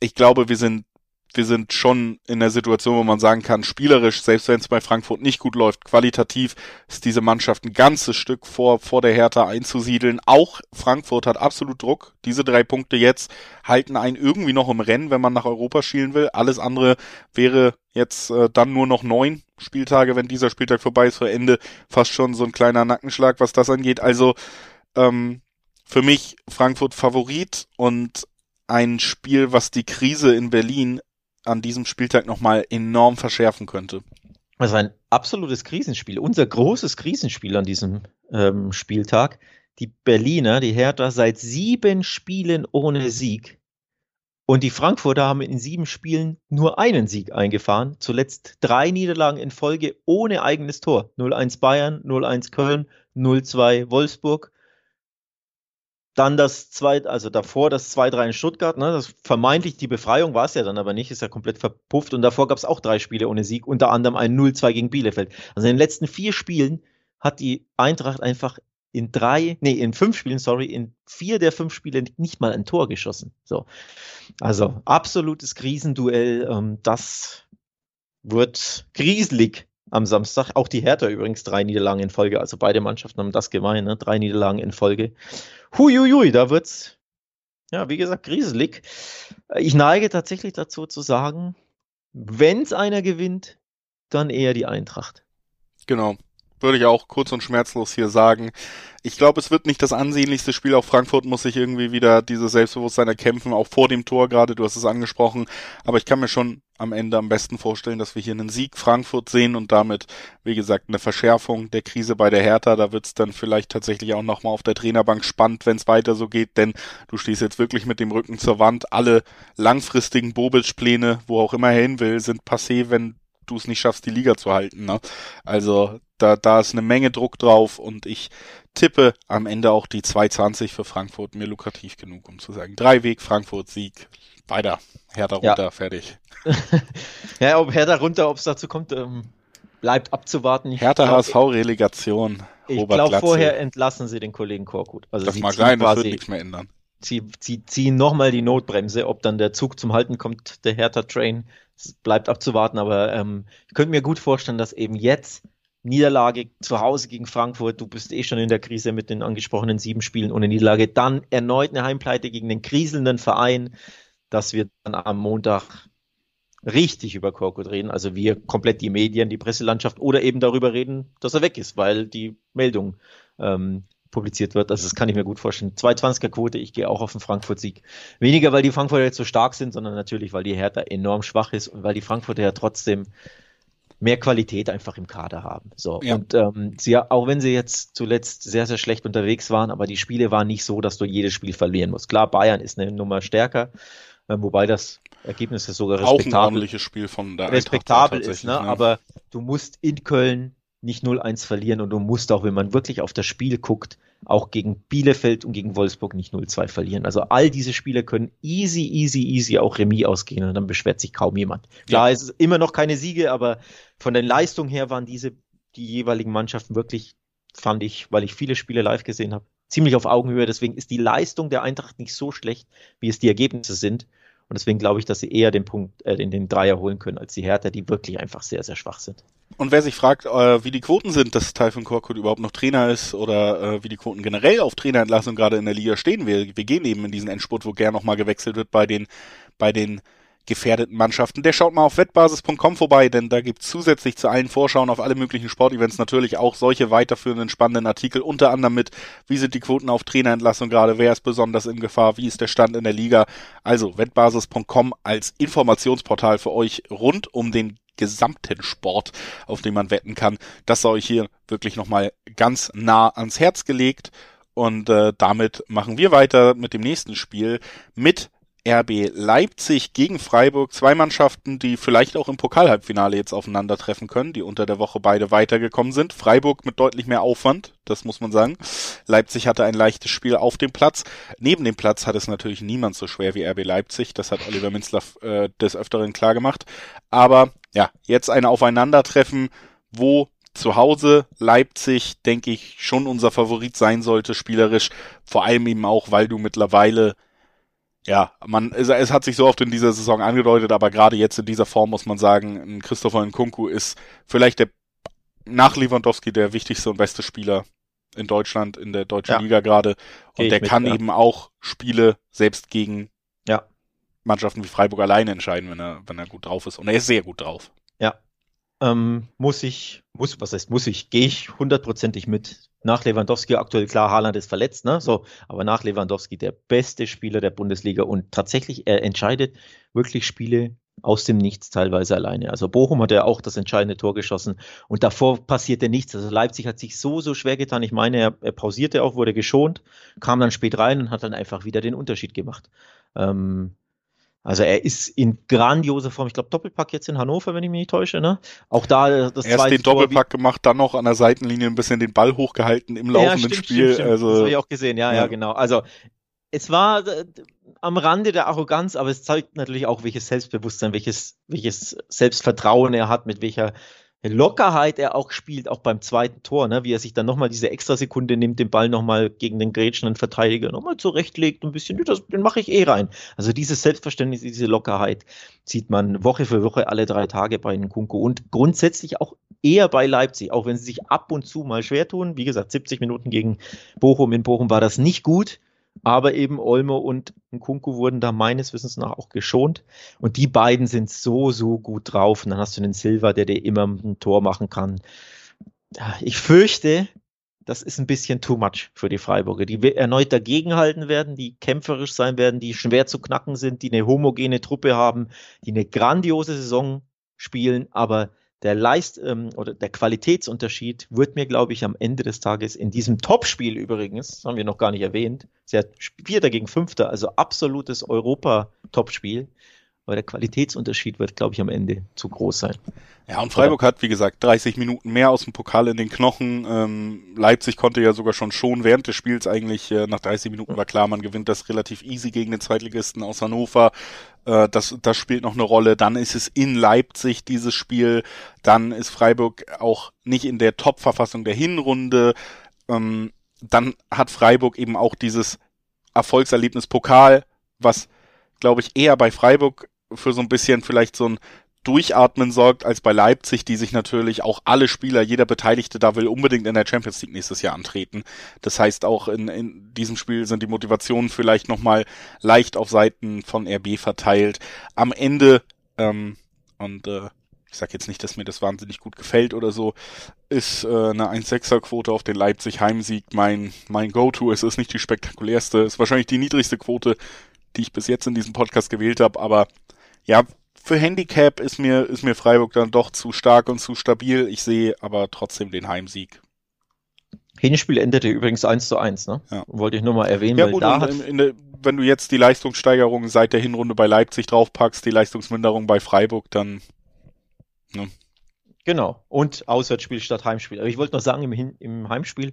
Ich glaube, wir sind wir sind schon in der Situation, wo man sagen kann, spielerisch, selbst wenn es bei Frankfurt nicht gut läuft, qualitativ ist diese Mannschaft ein ganzes Stück vor, vor der Hertha einzusiedeln. Auch Frankfurt hat absolut Druck. Diese drei Punkte jetzt halten einen irgendwie noch im Rennen, wenn man nach Europa schielen will. Alles andere wäre jetzt äh, dann nur noch neun Spieltage, wenn dieser Spieltag vorbei ist, vor Ende fast schon so ein kleiner Nackenschlag, was das angeht. Also ähm, für mich Frankfurt Favorit und ein Spiel, was die Krise in Berlin an diesem Spieltag nochmal enorm verschärfen könnte. Also ein absolutes Krisenspiel, unser großes Krisenspiel an diesem ähm, Spieltag. Die Berliner, die Hertha, seit sieben Spielen ohne Sieg. Und die Frankfurter haben in sieben Spielen nur einen Sieg eingefahren. Zuletzt drei Niederlagen in Folge ohne eigenes Tor. 0-1 Bayern, 0-1 Köln, 0-2 Wolfsburg dann das zweite, also davor das 2-3 in Stuttgart, ne, das vermeintlich die Befreiung war es ja dann aber nicht, ist ja komplett verpufft. Und davor gab es auch drei Spiele ohne Sieg, unter anderem ein 0-2 gegen Bielefeld. Also in den letzten vier Spielen hat die Eintracht einfach in drei, nee, in fünf Spielen, sorry, in vier der fünf Spiele nicht mal ein Tor geschossen. So. Also absolutes Krisenduell. Ähm, das wird grieselig am Samstag. Auch die Hertha übrigens drei Niederlagen in Folge. Also beide Mannschaften haben das gemein, ne? drei Niederlagen in Folge. Huiuiui, da wird's, ja, wie gesagt, grieselig. Ich neige tatsächlich dazu zu sagen, wenn's einer gewinnt, dann eher die Eintracht. Genau. Würde ich auch kurz und schmerzlos hier sagen. Ich glaube, es wird nicht das ansehnlichste Spiel. Auch Frankfurt muss sich irgendwie wieder dieses Selbstbewusstsein erkämpfen, auch vor dem Tor gerade, du hast es angesprochen. Aber ich kann mir schon am Ende am besten vorstellen, dass wir hier einen Sieg Frankfurt sehen und damit, wie gesagt, eine Verschärfung der Krise bei der Hertha. Da wird es dann vielleicht tatsächlich auch nochmal auf der Trainerbank spannend, wenn es weiter so geht, denn du stehst jetzt wirklich mit dem Rücken zur Wand. Alle langfristigen Bobic-Pläne, wo auch immer er hin will, sind passé, wenn du es nicht schaffst, die Liga zu halten. Ne? Also da, da ist eine Menge Druck drauf und ich tippe am Ende auch die 220 für Frankfurt mir lukrativ genug, um zu sagen, drei Weg, Frankfurt, Sieg, weiter, Hertha runter, ja. fertig. ja, ob Hertha runter, ob es dazu kommt, ähm, bleibt abzuwarten. Ich Hertha HSV-Relegation. Ich glaube, vorher entlassen sie den Kollegen Korkut. Also das mag sein, das wird nichts mehr ändern. Sie, sie ziehen nochmal die Notbremse, ob dann der Zug zum Halten kommt, der Hertha-Train, bleibt abzuwarten, aber ähm, ich könnte mir gut vorstellen, dass eben jetzt Niederlage zu Hause gegen Frankfurt, du bist eh schon in der Krise mit den angesprochenen sieben Spielen ohne Niederlage, dann erneut eine Heimpleite gegen den kriselnden Verein, dass wir dann am Montag richtig über Korkut reden, also wir komplett die Medien, die Presselandschaft oder eben darüber reden, dass er weg ist, weil die Meldung ähm, publiziert wird. Also das kann ich mir gut vorstellen. 220er Quote, ich gehe auch auf den Frankfurt-Sieg. Weniger, weil die Frankfurter jetzt so stark sind, sondern natürlich, weil die Hertha enorm schwach ist und weil die Frankfurter ja trotzdem mehr Qualität einfach im Kader haben. So ja. und ähm, sie auch wenn sie jetzt zuletzt sehr sehr schlecht unterwegs waren, aber die Spiele waren nicht so, dass du jedes Spiel verlieren musst. Klar, Bayern ist eine Nummer stärker, äh, wobei das Ergebnis ist sogar respektabel. Auch ein ordentliches Spiel von der respektabel ist, ne? Ja. aber du musst in Köln nicht 0-1 verlieren und du musst auch, wenn man wirklich auf das Spiel guckt, auch gegen Bielefeld und gegen Wolfsburg nicht 0-2 verlieren. Also all diese Spiele können easy, easy, easy auch Remis ausgehen und dann beschwert sich kaum jemand. Klar, ja. es ist immer noch keine Siege, aber von der Leistung her waren diese, die jeweiligen Mannschaften wirklich, fand ich, weil ich viele Spiele live gesehen habe, ziemlich auf Augenhöhe. Deswegen ist die Leistung der Eintracht nicht so schlecht, wie es die Ergebnisse sind. Und deswegen glaube ich, dass sie eher den Punkt, äh, den, den Dreier holen können als die Hertha, die wirklich einfach sehr, sehr schwach sind. Und wer sich fragt, äh, wie die Quoten sind, dass Typhon Korkut überhaupt noch Trainer ist oder äh, wie die Quoten generell auf Trainerentlassung gerade in der Liga stehen, wir, wir gehen eben in diesen Endspurt, wo gern nochmal gewechselt wird bei den, bei den gefährdeten Mannschaften. Der schaut mal auf wettbasis.com vorbei, denn da gibt zusätzlich zu allen Vorschauen auf alle möglichen Sportevents natürlich auch solche weiterführenden spannenden Artikel, unter anderem mit, wie sind die Quoten auf Trainerentlassung gerade, wer ist besonders in Gefahr, wie ist der Stand in der Liga. Also wettbasis.com als Informationsportal für euch rund um den gesamten Sport, auf den man wetten kann. Das sei euch hier wirklich nochmal ganz nah ans Herz gelegt. Und äh, damit machen wir weiter mit dem nächsten Spiel mit RB Leipzig gegen Freiburg. Zwei Mannschaften, die vielleicht auch im Pokalhalbfinale jetzt aufeinandertreffen können, die unter der Woche beide weitergekommen sind. Freiburg mit deutlich mehr Aufwand, das muss man sagen. Leipzig hatte ein leichtes Spiel auf dem Platz. Neben dem Platz hat es natürlich niemand so schwer wie RB Leipzig. Das hat Oliver Minzler äh, des Öfteren klar gemacht. Aber ja, jetzt ein Aufeinandertreffen, wo zu Hause Leipzig, denke ich, schon unser Favorit sein sollte, spielerisch. Vor allem eben auch, weil du mittlerweile ja, man, es, es, hat sich so oft in dieser Saison angedeutet, aber gerade jetzt in dieser Form muss man sagen, Christopher Nkunku ist vielleicht der nach Lewandowski der wichtigste und beste Spieler in Deutschland, in der deutschen ja. Liga gerade. Und der mit, kann ja. eben auch Spiele selbst gegen ja. Mannschaften wie Freiburg alleine entscheiden, wenn er, wenn er gut drauf ist. Und er ist sehr gut drauf. Ja. Ähm, muss ich, muss, was heißt muss ich, gehe ich hundertprozentig mit nach Lewandowski aktuell klar, Haaland ist verletzt, ne? So, aber nach Lewandowski der beste Spieler der Bundesliga und tatsächlich er entscheidet wirklich Spiele aus dem Nichts teilweise alleine. Also Bochum hat ja auch das entscheidende Tor geschossen und davor passierte nichts. Also Leipzig hat sich so, so schwer getan. Ich meine, er, er pausierte auch, wurde geschont, kam dann spät rein und hat dann einfach wieder den Unterschied gemacht. Ähm, also er ist in grandioser Form. Ich glaube, Doppelpack jetzt in Hannover, wenn ich mich nicht täusche. Ne? Auch da äh, das Erst den Doppelpack Tor, gemacht, dann noch an der Seitenlinie ein bisschen den Ball hochgehalten im laufenden ja, stimmt, Spiel. Stimmt, stimmt. Also, das habe ich auch gesehen, ja, ja, ja, genau. Also es war äh, am Rande der Arroganz, aber es zeigt natürlich auch, welches Selbstbewusstsein, welches, welches Selbstvertrauen er hat, mit welcher Lockerheit er auch spielt, auch beim zweiten Tor, ne? wie er sich dann nochmal diese Extrasekunde nimmt, den Ball nochmal gegen den grätschenden Verteidiger nochmal zurechtlegt, ein bisschen, das, den mache ich eh rein. Also dieses Selbstverständnis, diese Lockerheit sieht man Woche für Woche alle drei Tage bei Nkunku und grundsätzlich auch eher bei Leipzig, auch wenn sie sich ab und zu mal schwer tun. Wie gesagt, 70 Minuten gegen Bochum in Bochum war das nicht gut. Aber eben Olmo und Nkunku wurden da meines Wissens nach auch geschont. Und die beiden sind so, so gut drauf. Und dann hast du den Silva, der dir immer ein Tor machen kann. Ich fürchte, das ist ein bisschen too much für die Freiburger, die erneut dagegenhalten werden, die kämpferisch sein werden, die schwer zu knacken sind, die eine homogene Truppe haben, die eine grandiose Saison spielen, aber der Leist ähm, oder der Qualitätsunterschied wird mir, glaube ich, am Ende des Tages in diesem Topspiel übrigens, haben wir noch gar nicht erwähnt, sehr Vierter gegen Fünfter, also absolutes Europa-Topspiel, aber der Qualitätsunterschied wird, glaube ich, am Ende zu groß sein. Ja, und Freiburg hat, wie gesagt, 30 Minuten mehr aus dem Pokal in den Knochen. Ähm, Leipzig konnte ja sogar schon schon während des Spiels eigentlich, äh, nach 30 Minuten war klar, man gewinnt das relativ easy gegen den Zweitligisten aus Hannover. Äh, das, das spielt noch eine Rolle. Dann ist es in Leipzig dieses Spiel. Dann ist Freiburg auch nicht in der Top-Verfassung der Hinrunde. Ähm, dann hat Freiburg eben auch dieses Erfolgserlebnis Pokal, was, glaube ich, eher bei Freiburg für so ein bisschen vielleicht so ein Durchatmen sorgt als bei Leipzig, die sich natürlich auch alle Spieler, jeder Beteiligte da will unbedingt in der Champions League nächstes Jahr antreten. Das heißt, auch in, in diesem Spiel sind die Motivationen vielleicht nochmal leicht auf Seiten von RB verteilt. Am Ende, ähm, und äh, ich sag jetzt nicht, dass mir das wahnsinnig gut gefällt oder so, ist äh, eine 1-6er Quote auf den Leipzig Heimsieg mein, mein Go-To. Es ist nicht die spektakulärste, ist wahrscheinlich die niedrigste Quote, die ich bis jetzt in diesem Podcast gewählt habe, aber ja, für Handicap ist mir, ist mir Freiburg dann doch zu stark und zu stabil. Ich sehe aber trotzdem den Heimsieg. Hinspiel endete übrigens 1 zu 1, ne? Ja. Wollte ich nur mal erwähnen. Ja, gut, da hat... in, in, wenn du jetzt die Leistungssteigerung seit der Hinrunde bei Leipzig draufpackst, die Leistungsminderung bei Freiburg, dann. Ne? Genau. Und Auswärtsspiel statt Heimspiel. Aber ich wollte noch sagen, im, im Heimspiel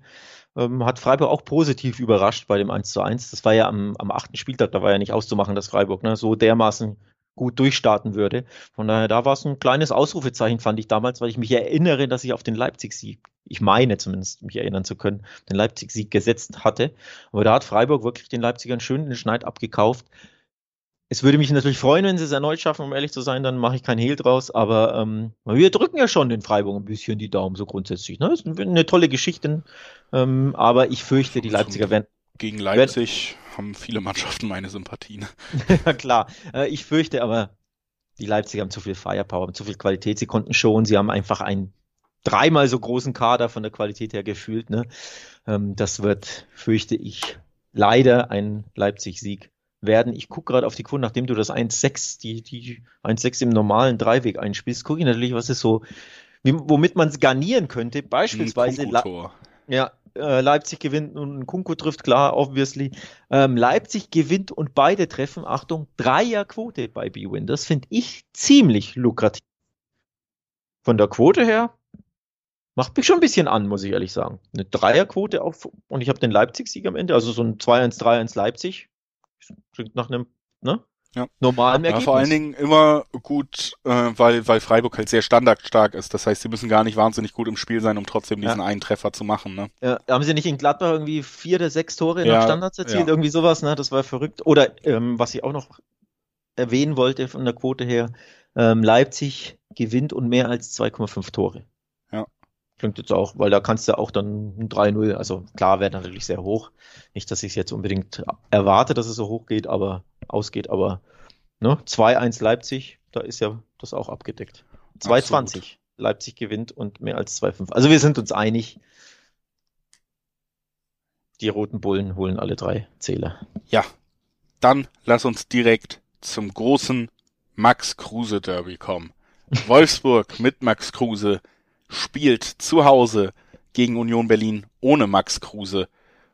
ähm, hat Freiburg auch positiv überrascht bei dem 1 zu 1. Das war ja am, am achten Spieltag, da war ja nicht auszumachen, dass Freiburg ne, so dermaßen gut durchstarten würde. Von daher, da war es ein kleines Ausrufezeichen, fand ich damals, weil ich mich erinnere, dass ich auf den Leipzig-Sieg, ich meine zumindest, mich erinnern zu können, den Leipzig-Sieg gesetzt hatte. Aber da hat Freiburg wirklich den Leipzigern schön den Schneid abgekauft. Es würde mich natürlich freuen, wenn sie es erneut schaffen, um ehrlich zu sein, dann mache ich kein Hehl draus, aber ähm, wir drücken ja schon den Freiburg ein bisschen die Daumen, so grundsätzlich. Ne? Das ist eine tolle Geschichte, ähm, aber ich fürchte, die Leipziger werden. Gegen Leipzig haben viele Mannschaften meine Sympathien. ja, klar. Äh, ich fürchte aber, die Leipziger haben zu viel Firepower, zu viel Qualität. Sie konnten schon, sie haben einfach einen dreimal so großen Kader von der Qualität her gefühlt. Ne? Ähm, das wird, fürchte ich, leider ein Leipzig-Sieg werden. Ich gucke gerade auf die Quote, nachdem du das 1-6, die, die 1-6 im normalen Dreiweg einspielst, gucke ich natürlich, was ist so, womit man es garnieren könnte. Beispielsweise. Ja, äh, Leipzig gewinnt und Kunko trifft, klar, obviously. Ähm, Leipzig gewinnt und beide treffen, Achtung, Dreierquote bei B-Win. Das finde ich ziemlich lukrativ. Von der Quote her macht mich schon ein bisschen an, muss ich ehrlich sagen. Eine Dreierquote auf, und ich habe den Leipzig-Sieg am Ende, also so ein 2-1, 3-1 Leipzig. Klingt nach einem, ne? Ja. normalen Ergebnis. Ja, vor allen Dingen immer gut, äh, weil, weil Freiburg halt sehr standardstark ist. Das heißt, sie müssen gar nicht wahnsinnig gut im Spiel sein, um trotzdem diesen ja. einen Treffer zu machen. Ne? Ja, haben sie nicht in Gladbach irgendwie vier oder sechs Tore ja, nach Standards erzielt? Irgendwie sowas, ne? Das war verrückt. Oder ähm, was ich auch noch erwähnen wollte von der Quote her, ähm, Leipzig gewinnt und mehr als 2,5 Tore. Klingt jetzt auch, weil da kannst du auch dann ein 3-0, also klar wäre natürlich sehr hoch. Nicht, dass ich es jetzt unbedingt erwarte, dass es so hoch geht, aber ausgeht, aber ne, 2-1 Leipzig, da ist ja das auch abgedeckt. 2-20 Leipzig gewinnt und mehr als 2-5. Also wir sind uns einig. Die roten Bullen holen alle drei Zähler. Ja, dann lass uns direkt zum großen Max Kruse Derby kommen. Wolfsburg mit Max Kruse spielt zu Hause gegen Union Berlin ohne Max Kruse.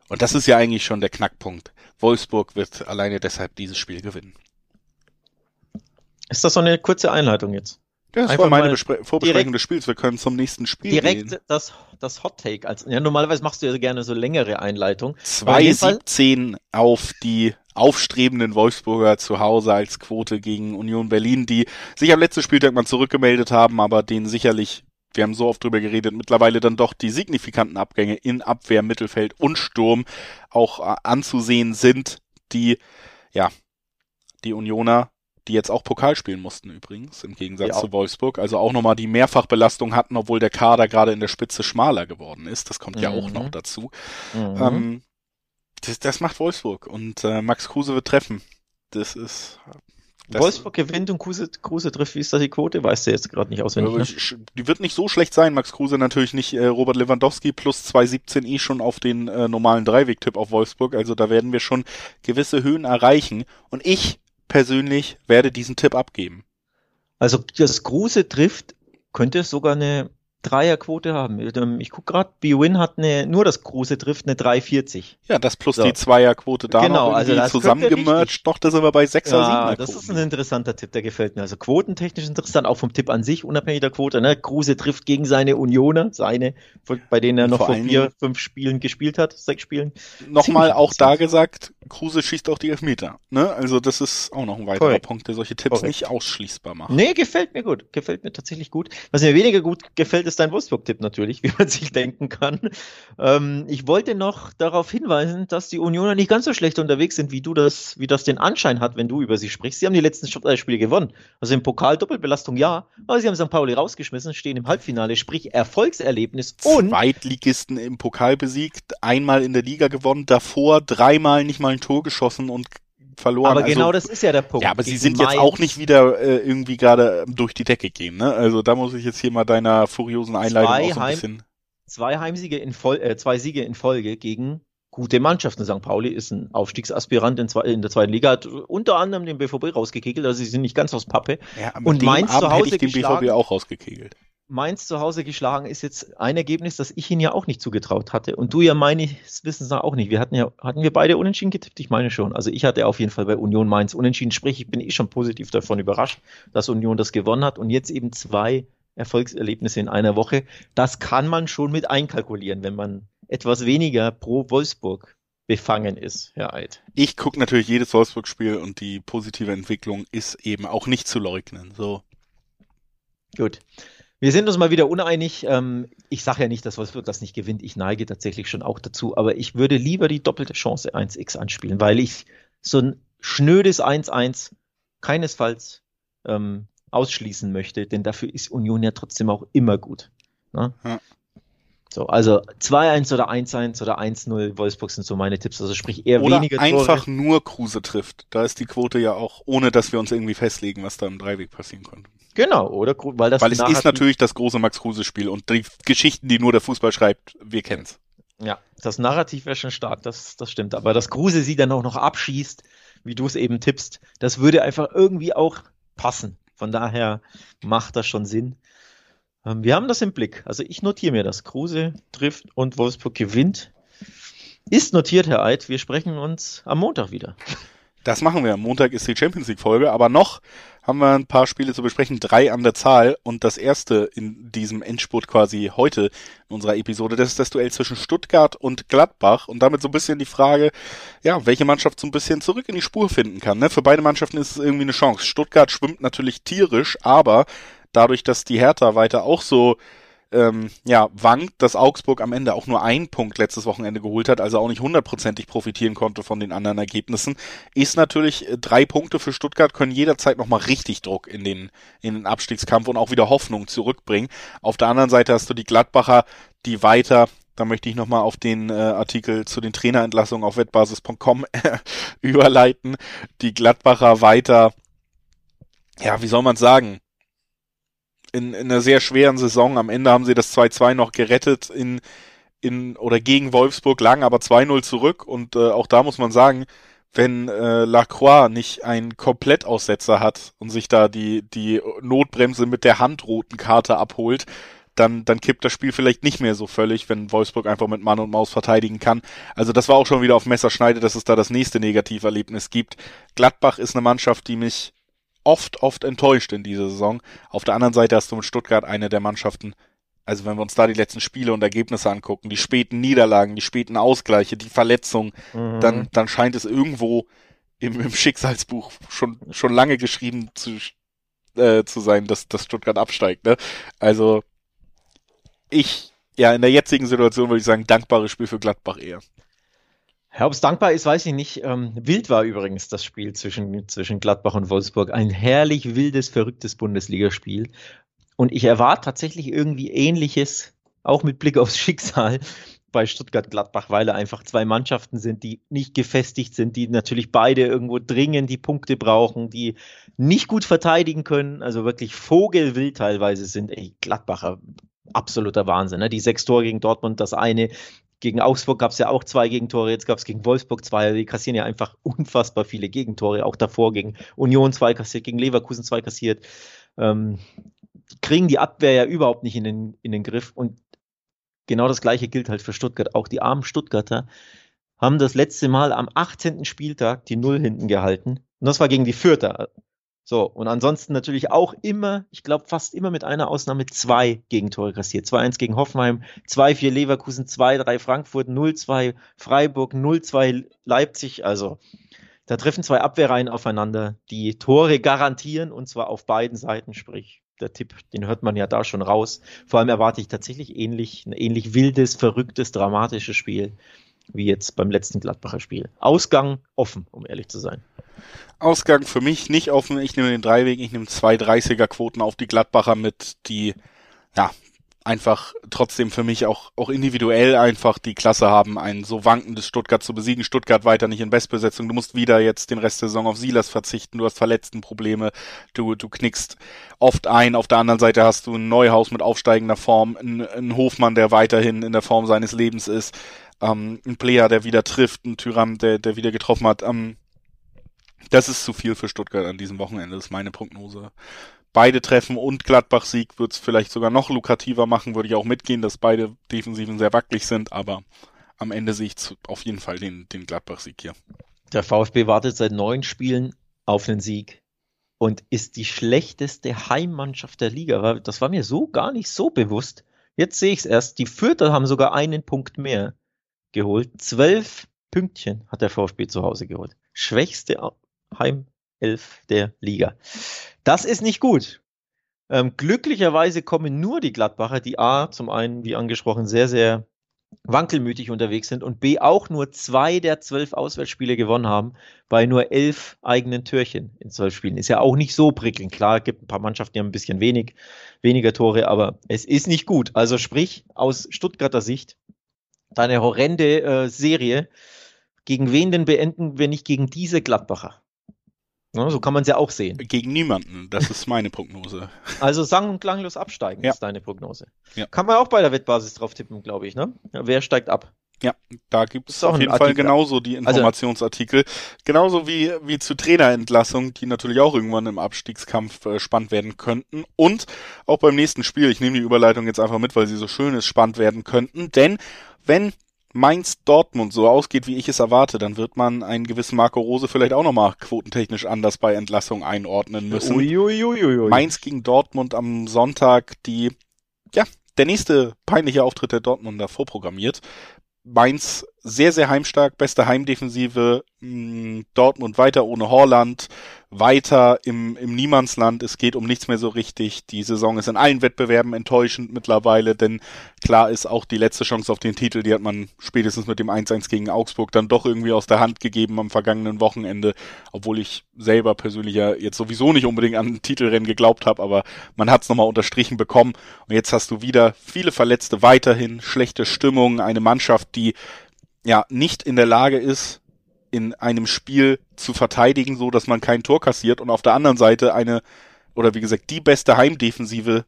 Und das ist ja eigentlich schon der Knackpunkt. Wolfsburg wird alleine deshalb dieses Spiel gewinnen. Ist das so eine kurze Einleitung jetzt? Ja, das Einfach war meine Bespre Vorbesprechung des Spiels. Wir können zum nächsten Spiel direkt gehen. das, das Hot Take. Als, ja, normalerweise machst du ja gerne so längere Einleitung. 2,17 auf die aufstrebenden Wolfsburger zu Hause als Quote gegen Union Berlin, die sich am letzten Spieltag mal zurückgemeldet haben, aber denen sicherlich wir haben so oft drüber geredet, mittlerweile dann doch die signifikanten Abgänge in Abwehr, Mittelfeld und Sturm auch äh, anzusehen sind, die, ja, die Unioner, die jetzt auch Pokal spielen mussten übrigens, im Gegensatz ja. zu Wolfsburg, also auch nochmal die Mehrfachbelastung hatten, obwohl der Kader gerade in der Spitze schmaler geworden ist. Das kommt mhm. ja auch noch mhm. dazu. Mhm. Ähm, das, das, macht Wolfsburg und äh, Max Kruse wird treffen. Das ist Das Wolfsburg gewinnt und Kruse, Kruse trifft. Wie ist da die Quote? Weißt du jetzt gerade nicht auswendig. Ne? Die wird nicht so schlecht sein. Max Kruse natürlich nicht. Äh, Robert Lewandowski plus 2,17 eh schon auf den äh, normalen Dreiweg-Tipp auf Wolfsburg. Also da werden wir schon gewisse Höhen erreichen. Und ich persönlich werde diesen Tipp abgeben. Also das Kruse trifft, könnte sogar eine Dreierquote haben. Ähm, ich gucke gerade, B-Win hat eine, nur das große trifft eine 3,40. Ja, das plus so. die Zweierquote da genau, noch also das zusammengemercht. Doch, da sind wir bei 6er, ja, 7er. Das ist ein interessanter Tipp, der gefällt mir. Also quotentechnisch interessant, auch vom Tipp an sich, unabhängig der Quote. Ne? Kruse trifft gegen seine Unioner, seine, bei denen er noch vor, vor vier, fünf Spielen gespielt hat, sechs Spielen. Nochmal auch da gesagt, Kruse schießt auch die Elfmeter. Ne? Also das ist auch noch ein weiterer Correct. Punkt, der solche Tipps Correct. nicht ausschließbar macht. Nee, gefällt mir gut. Gefällt mir tatsächlich gut. Was mir weniger gut gefällt, ist dein Wolfsburg-Tipp natürlich, wie man sich denken kann. Ähm, ich wollte noch darauf hinweisen, dass die Unioner nicht ganz so schlecht unterwegs sind, wie du das, wie das den Anschein hat, wenn du über sie sprichst. Sie haben die letzten Spiele gewonnen. Also im Pokal Doppelbelastung ja, aber sie haben St. Pauli rausgeschmissen, stehen im Halbfinale, sprich Erfolgserlebnis und Zweitligisten im Pokal besiegt, einmal in der Liga gewonnen, davor dreimal nicht mal ein Tor geschossen und verloren. Aber genau also, das ist ja der Punkt. Ja, aber sie sind jetzt auch nicht wieder äh, irgendwie gerade durch die Decke gehen. Ne? Also da muss ich jetzt hier mal deiner furiosen Einleitung zwei auch so ein bisschen. Zwei Heimsiege in Folge, äh, zwei Siege in Folge gegen gute Mannschaften. St. Pauli ist ein Aufstiegsaspirant in, zwei, in, der zweiten Liga, hat unter anderem den BVB rausgekegelt, also sie sind nicht ganz aus Pappe. Ja, und Mainz zu Hause hätte ich den BVB auch rausgekegelt. Mainz zu Hause geschlagen ist jetzt ein Ergebnis, das ich ihnen ja auch nicht zugetraut hatte. Und du ja meines Wissens auch nicht. Wir hatten ja, hatten wir beide unentschieden getippt? Ich meine schon. Also ich hatte auf jeden Fall bei Union Mainz unentschieden. Sprich, ich bin eh schon positiv davon überrascht, dass Union das gewonnen hat und jetzt eben zwei Erfolgserlebnisse in einer Woche. Das kann man schon mit einkalkulieren, wenn man etwas weniger pro Wolfsburg befangen ist, Herr Eid. Ich gucke natürlich jedes Wolfsburg-Spiel und die positive Entwicklung ist eben auch nicht zu leugnen. So. Gut. Wir sind uns mal wieder uneinig. Ähm, ich sage ja nicht, dass Wolfsburg das nicht gewinnt. Ich neige tatsächlich schon auch dazu. Aber ich würde lieber die doppelte Chance 1x anspielen, weil ich so ein schnödes 1-1 keinesfalls ähm, ausschließen möchte. Denn dafür ist Union ja trotzdem auch immer gut. Ne? Ja. So, also 2-1 oder 1-1 oder 1-0 Wolfsburg sind so meine Tipps. Also sprich eher oder weniger Tore. einfach nur Kruse trifft. Da ist die Quote ja auch, ohne dass wir uns irgendwie festlegen, was da im Dreiweg passieren könnte. Genau, oder? Weil, das Weil es ist natürlich das große Max Kruse-Spiel und die Geschichten, die nur der Fußball schreibt, wir kennen's. Ja, das Narrativ wäre schon stark, das, das stimmt. Aber dass Kruse sie dann auch noch abschießt, wie du es eben tippst, das würde einfach irgendwie auch passen. Von daher macht das schon Sinn. Ähm, wir haben das im Blick. Also ich notiere mir das. Kruse trifft und Wolfsburg gewinnt. Ist notiert, Herr Eid. Wir sprechen uns am Montag wieder. Das machen wir. Am Montag ist die Champions League Folge, aber noch haben wir ein paar Spiele zu besprechen, drei an der Zahl und das erste in diesem Endspurt quasi heute in unserer Episode, das ist das Duell zwischen Stuttgart und Gladbach und damit so ein bisschen die Frage, ja, welche Mannschaft so ein bisschen zurück in die Spur finden kann. Ne? Für beide Mannschaften ist es irgendwie eine Chance. Stuttgart schwimmt natürlich tierisch, aber dadurch, dass die Hertha weiter auch so ähm, ja, wankt, dass Augsburg am Ende auch nur einen Punkt letztes Wochenende geholt hat, also auch nicht hundertprozentig profitieren konnte von den anderen Ergebnissen, ist natürlich äh, drei Punkte für Stuttgart können jederzeit nochmal richtig Druck in den, in den Abstiegskampf und auch wieder Hoffnung zurückbringen. Auf der anderen Seite hast du die Gladbacher, die weiter da möchte ich nochmal auf den äh, Artikel zu den Trainerentlassungen auf wettbasis.com überleiten. Die Gladbacher weiter, ja, wie soll man sagen, in, in einer sehr schweren Saison. Am Ende haben sie das 2-2 noch gerettet in, in oder gegen Wolfsburg, lagen aber 2-0 zurück und äh, auch da muss man sagen, wenn äh, Lacroix nicht einen Komplettaussetzer hat und sich da die, die Notbremse mit der handroten Karte abholt, dann, dann kippt das Spiel vielleicht nicht mehr so völlig, wenn Wolfsburg einfach mit Mann und Maus verteidigen kann. Also das war auch schon wieder auf Messerschneide, dass es da das nächste Negativerlebnis gibt. Gladbach ist eine Mannschaft, die mich oft, oft enttäuscht in dieser Saison. Auf der anderen Seite hast du mit Stuttgart eine der Mannschaften, also wenn wir uns da die letzten Spiele und Ergebnisse angucken, die späten Niederlagen, die späten Ausgleiche, die Verletzungen, mhm. dann, dann scheint es irgendwo im, im Schicksalsbuch schon, schon lange geschrieben zu, äh, zu sein, dass, dass Stuttgart absteigt. Ne? Also ich, ja, in der jetzigen Situation würde ich sagen, dankbares Spiel für Gladbach eher. Ja, ob es dankbar ist, weiß ich nicht. Ähm, wild war übrigens das Spiel zwischen, zwischen Gladbach und Wolfsburg. Ein herrlich wildes, verrücktes Bundesligaspiel. Und ich erwarte tatsächlich irgendwie Ähnliches, auch mit Blick aufs Schicksal, bei Stuttgart-Gladbach, weil er einfach zwei Mannschaften sind, die nicht gefestigt sind, die natürlich beide irgendwo dringend die Punkte brauchen, die nicht gut verteidigen können, also wirklich vogelwild teilweise sind. Ey, Gladbacher, absoluter Wahnsinn. Ne? Die sechs Tore gegen Dortmund, das eine. Gegen Augsburg gab es ja auch zwei Gegentore, jetzt gab es gegen Wolfsburg zwei. Die kassieren ja einfach unfassbar viele Gegentore. Auch davor gegen Union zwei kassiert, gegen Leverkusen zwei kassiert. Ähm, kriegen die Abwehr ja überhaupt nicht in den, in den Griff. Und genau das gleiche gilt halt für Stuttgart. Auch die armen Stuttgarter haben das letzte Mal am 18. Spieltag die Null hinten gehalten. Und das war gegen die Fürther. So, und ansonsten natürlich auch immer, ich glaube fast immer mit einer Ausnahme, zwei Gegentore kassiert. 2-1 gegen Hoffenheim, 2-4 Leverkusen, 2-3 Frankfurt, 0-2 Freiburg, 0-2 Leipzig. Also da treffen zwei Abwehrreihen aufeinander, die Tore garantieren und zwar auf beiden Seiten, sprich der Tipp, den hört man ja da schon raus. Vor allem erwarte ich tatsächlich ähnlich, ein ähnlich wildes, verrücktes, dramatisches Spiel wie jetzt beim letzten Gladbacher Spiel. Ausgang offen, um ehrlich zu sein. Ausgang für mich nicht offen. Ich nehme den Dreiweg, ich nehme zwei 30er Quoten auf die Gladbacher mit, die ja einfach trotzdem für mich auch, auch individuell einfach die Klasse haben, ein so wankendes Stuttgart zu besiegen. Stuttgart weiter nicht in Bestbesetzung. Du musst wieder jetzt den Rest der Saison auf Silas verzichten. Du hast Verletztenprobleme. Du, du knickst oft ein. Auf der anderen Seite hast du ein Neuhaus mit aufsteigender Form, ein, Hofmann, der weiterhin in der Form seines Lebens ist, ähm, ein Player, der wieder trifft, ein Tyram, der, der wieder getroffen hat. Ähm, das ist zu viel für Stuttgart an diesem Wochenende, ist meine Prognose beide treffen und Gladbach-Sieg wird es vielleicht sogar noch lukrativer machen, würde ich auch mitgehen, dass beide Defensiven sehr wackelig sind, aber am Ende sehe ich auf jeden Fall den, den Gladbach-Sieg hier. Der VfB wartet seit neun Spielen auf einen Sieg und ist die schlechteste Heimmannschaft der Liga. Das war mir so gar nicht so bewusst. Jetzt sehe ich es erst. Die Fürther haben sogar einen Punkt mehr geholt. Zwölf Pünktchen hat der VfB zu Hause geholt. Schwächste Heim elf der Liga. Das ist nicht gut. Ähm, glücklicherweise kommen nur die Gladbacher, die A, zum einen, wie angesprochen, sehr, sehr wankelmütig unterwegs sind und B, auch nur zwei der zwölf Auswärtsspiele gewonnen haben, bei nur elf eigenen Türchen in zwölf Spielen. Ist ja auch nicht so prickelnd. Klar, es gibt ein paar Mannschaften, die haben ein bisschen wenig, weniger Tore, aber es ist nicht gut. Also sprich, aus Stuttgarter Sicht, deine horrende äh, Serie, gegen wen denn beenden wir nicht gegen diese Gladbacher? Ne, so kann man es ja auch sehen. Gegen niemanden, das ist meine Prognose. Also sang- und klanglos absteigen ja. ist deine Prognose. Ja. Kann man auch bei der Wettbasis drauf tippen, glaube ich. Ne? Wer steigt ab? Ja, da gibt es auf jeden Fall genauso die also Informationsartikel. Also, genauso wie, wie zu Trainerentlassung, die natürlich auch irgendwann im Abstiegskampf äh, spannend werden könnten. Und auch beim nächsten Spiel, ich nehme die Überleitung jetzt einfach mit, weil sie so schön ist, spannend werden könnten. Denn wenn Mainz-Dortmund so ausgeht, wie ich es erwarte, dann wird man einen gewissen Marco Rose vielleicht auch nochmal quotentechnisch anders bei Entlassung einordnen müssen. Ui, ui, ui, Mainz gegen Dortmund am Sonntag, die, ja, der nächste peinliche Auftritt der Dortmunder vorprogrammiert. Mainz sehr, sehr heimstark, beste Heimdefensive, hm, Dortmund weiter ohne Horland, weiter im, im Niemandsland. Es geht um nichts mehr so richtig. Die Saison ist in allen Wettbewerben enttäuschend mittlerweile, denn klar ist auch die letzte Chance auf den Titel, die hat man spätestens mit dem 1-1 gegen Augsburg dann doch irgendwie aus der Hand gegeben am vergangenen Wochenende, obwohl ich selber persönlich ja jetzt sowieso nicht unbedingt an Titelrennen geglaubt habe, aber man hat es nochmal unterstrichen bekommen. Und jetzt hast du wieder viele Verletzte weiterhin, schlechte Stimmung, eine Mannschaft, die ja nicht in der Lage ist, in einem Spiel zu verteidigen, so dass man kein Tor kassiert und auf der anderen Seite eine, oder wie gesagt, die beste Heimdefensive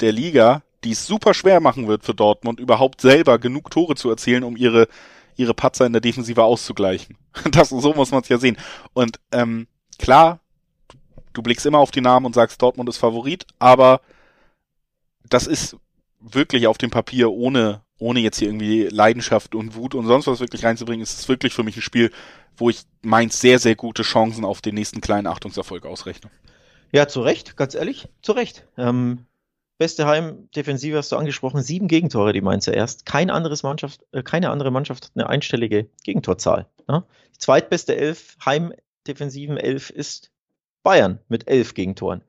der Liga, die es super schwer machen wird für Dortmund, überhaupt selber genug Tore zu erzielen, um ihre, ihre Patzer in der Defensive auszugleichen. Das, so muss man es ja sehen. Und ähm, klar, du blickst immer auf die Namen und sagst, Dortmund ist Favorit, aber das ist wirklich auf dem Papier ohne, ohne jetzt hier irgendwie Leidenschaft und Wut und sonst was wirklich reinzubringen, ist es wirklich für mich ein Spiel, wo ich Mainz sehr, sehr gute Chancen auf den nächsten kleinen Achtungserfolg ausrechne. Ja, zu Recht, ganz ehrlich, zu Recht. Ähm, beste Heimdefensive hast du angesprochen, sieben Gegentore, die Mainzer erst. Kein anderes Mannschaft, äh, keine andere Mannschaft hat eine einstellige Gegentorzahl. Ne? Die zweitbeste Elf, Heimdefensiven Elf ist Bayern mit elf Gegentoren.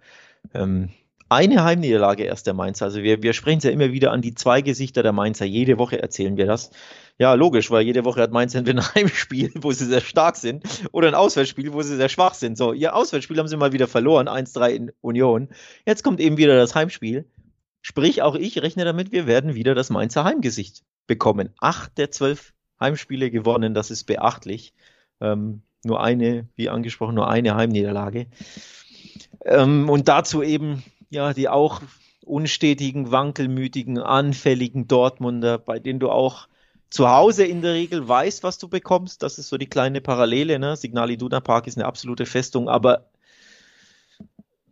Ähm, eine Heimniederlage erst der Mainzer. Also wir, wir sprechen es ja immer wieder an die zwei Gesichter der Mainzer. Jede Woche erzählen wir das. Ja, logisch, weil jede Woche hat Mainz entweder ein Heimspiel, wo sie sehr stark sind, oder ein Auswärtsspiel, wo sie sehr schwach sind. So, ihr Auswärtsspiel haben sie mal wieder verloren, 1-3 in Union. Jetzt kommt eben wieder das Heimspiel. Sprich, auch ich rechne damit, wir werden wieder das Mainzer Heimgesicht bekommen acht der zwölf Heimspiele gewonnen. Das ist beachtlich. Ähm, nur eine, wie angesprochen, nur eine Heimniederlage. Ähm, und dazu eben, ja, die auch unstetigen, wankelmütigen, anfälligen Dortmunder, bei denen du auch zu Hause in der Regel weißt, was du bekommst. Das ist so die kleine Parallele. Ne? Signal Iduna Park ist eine absolute Festung, aber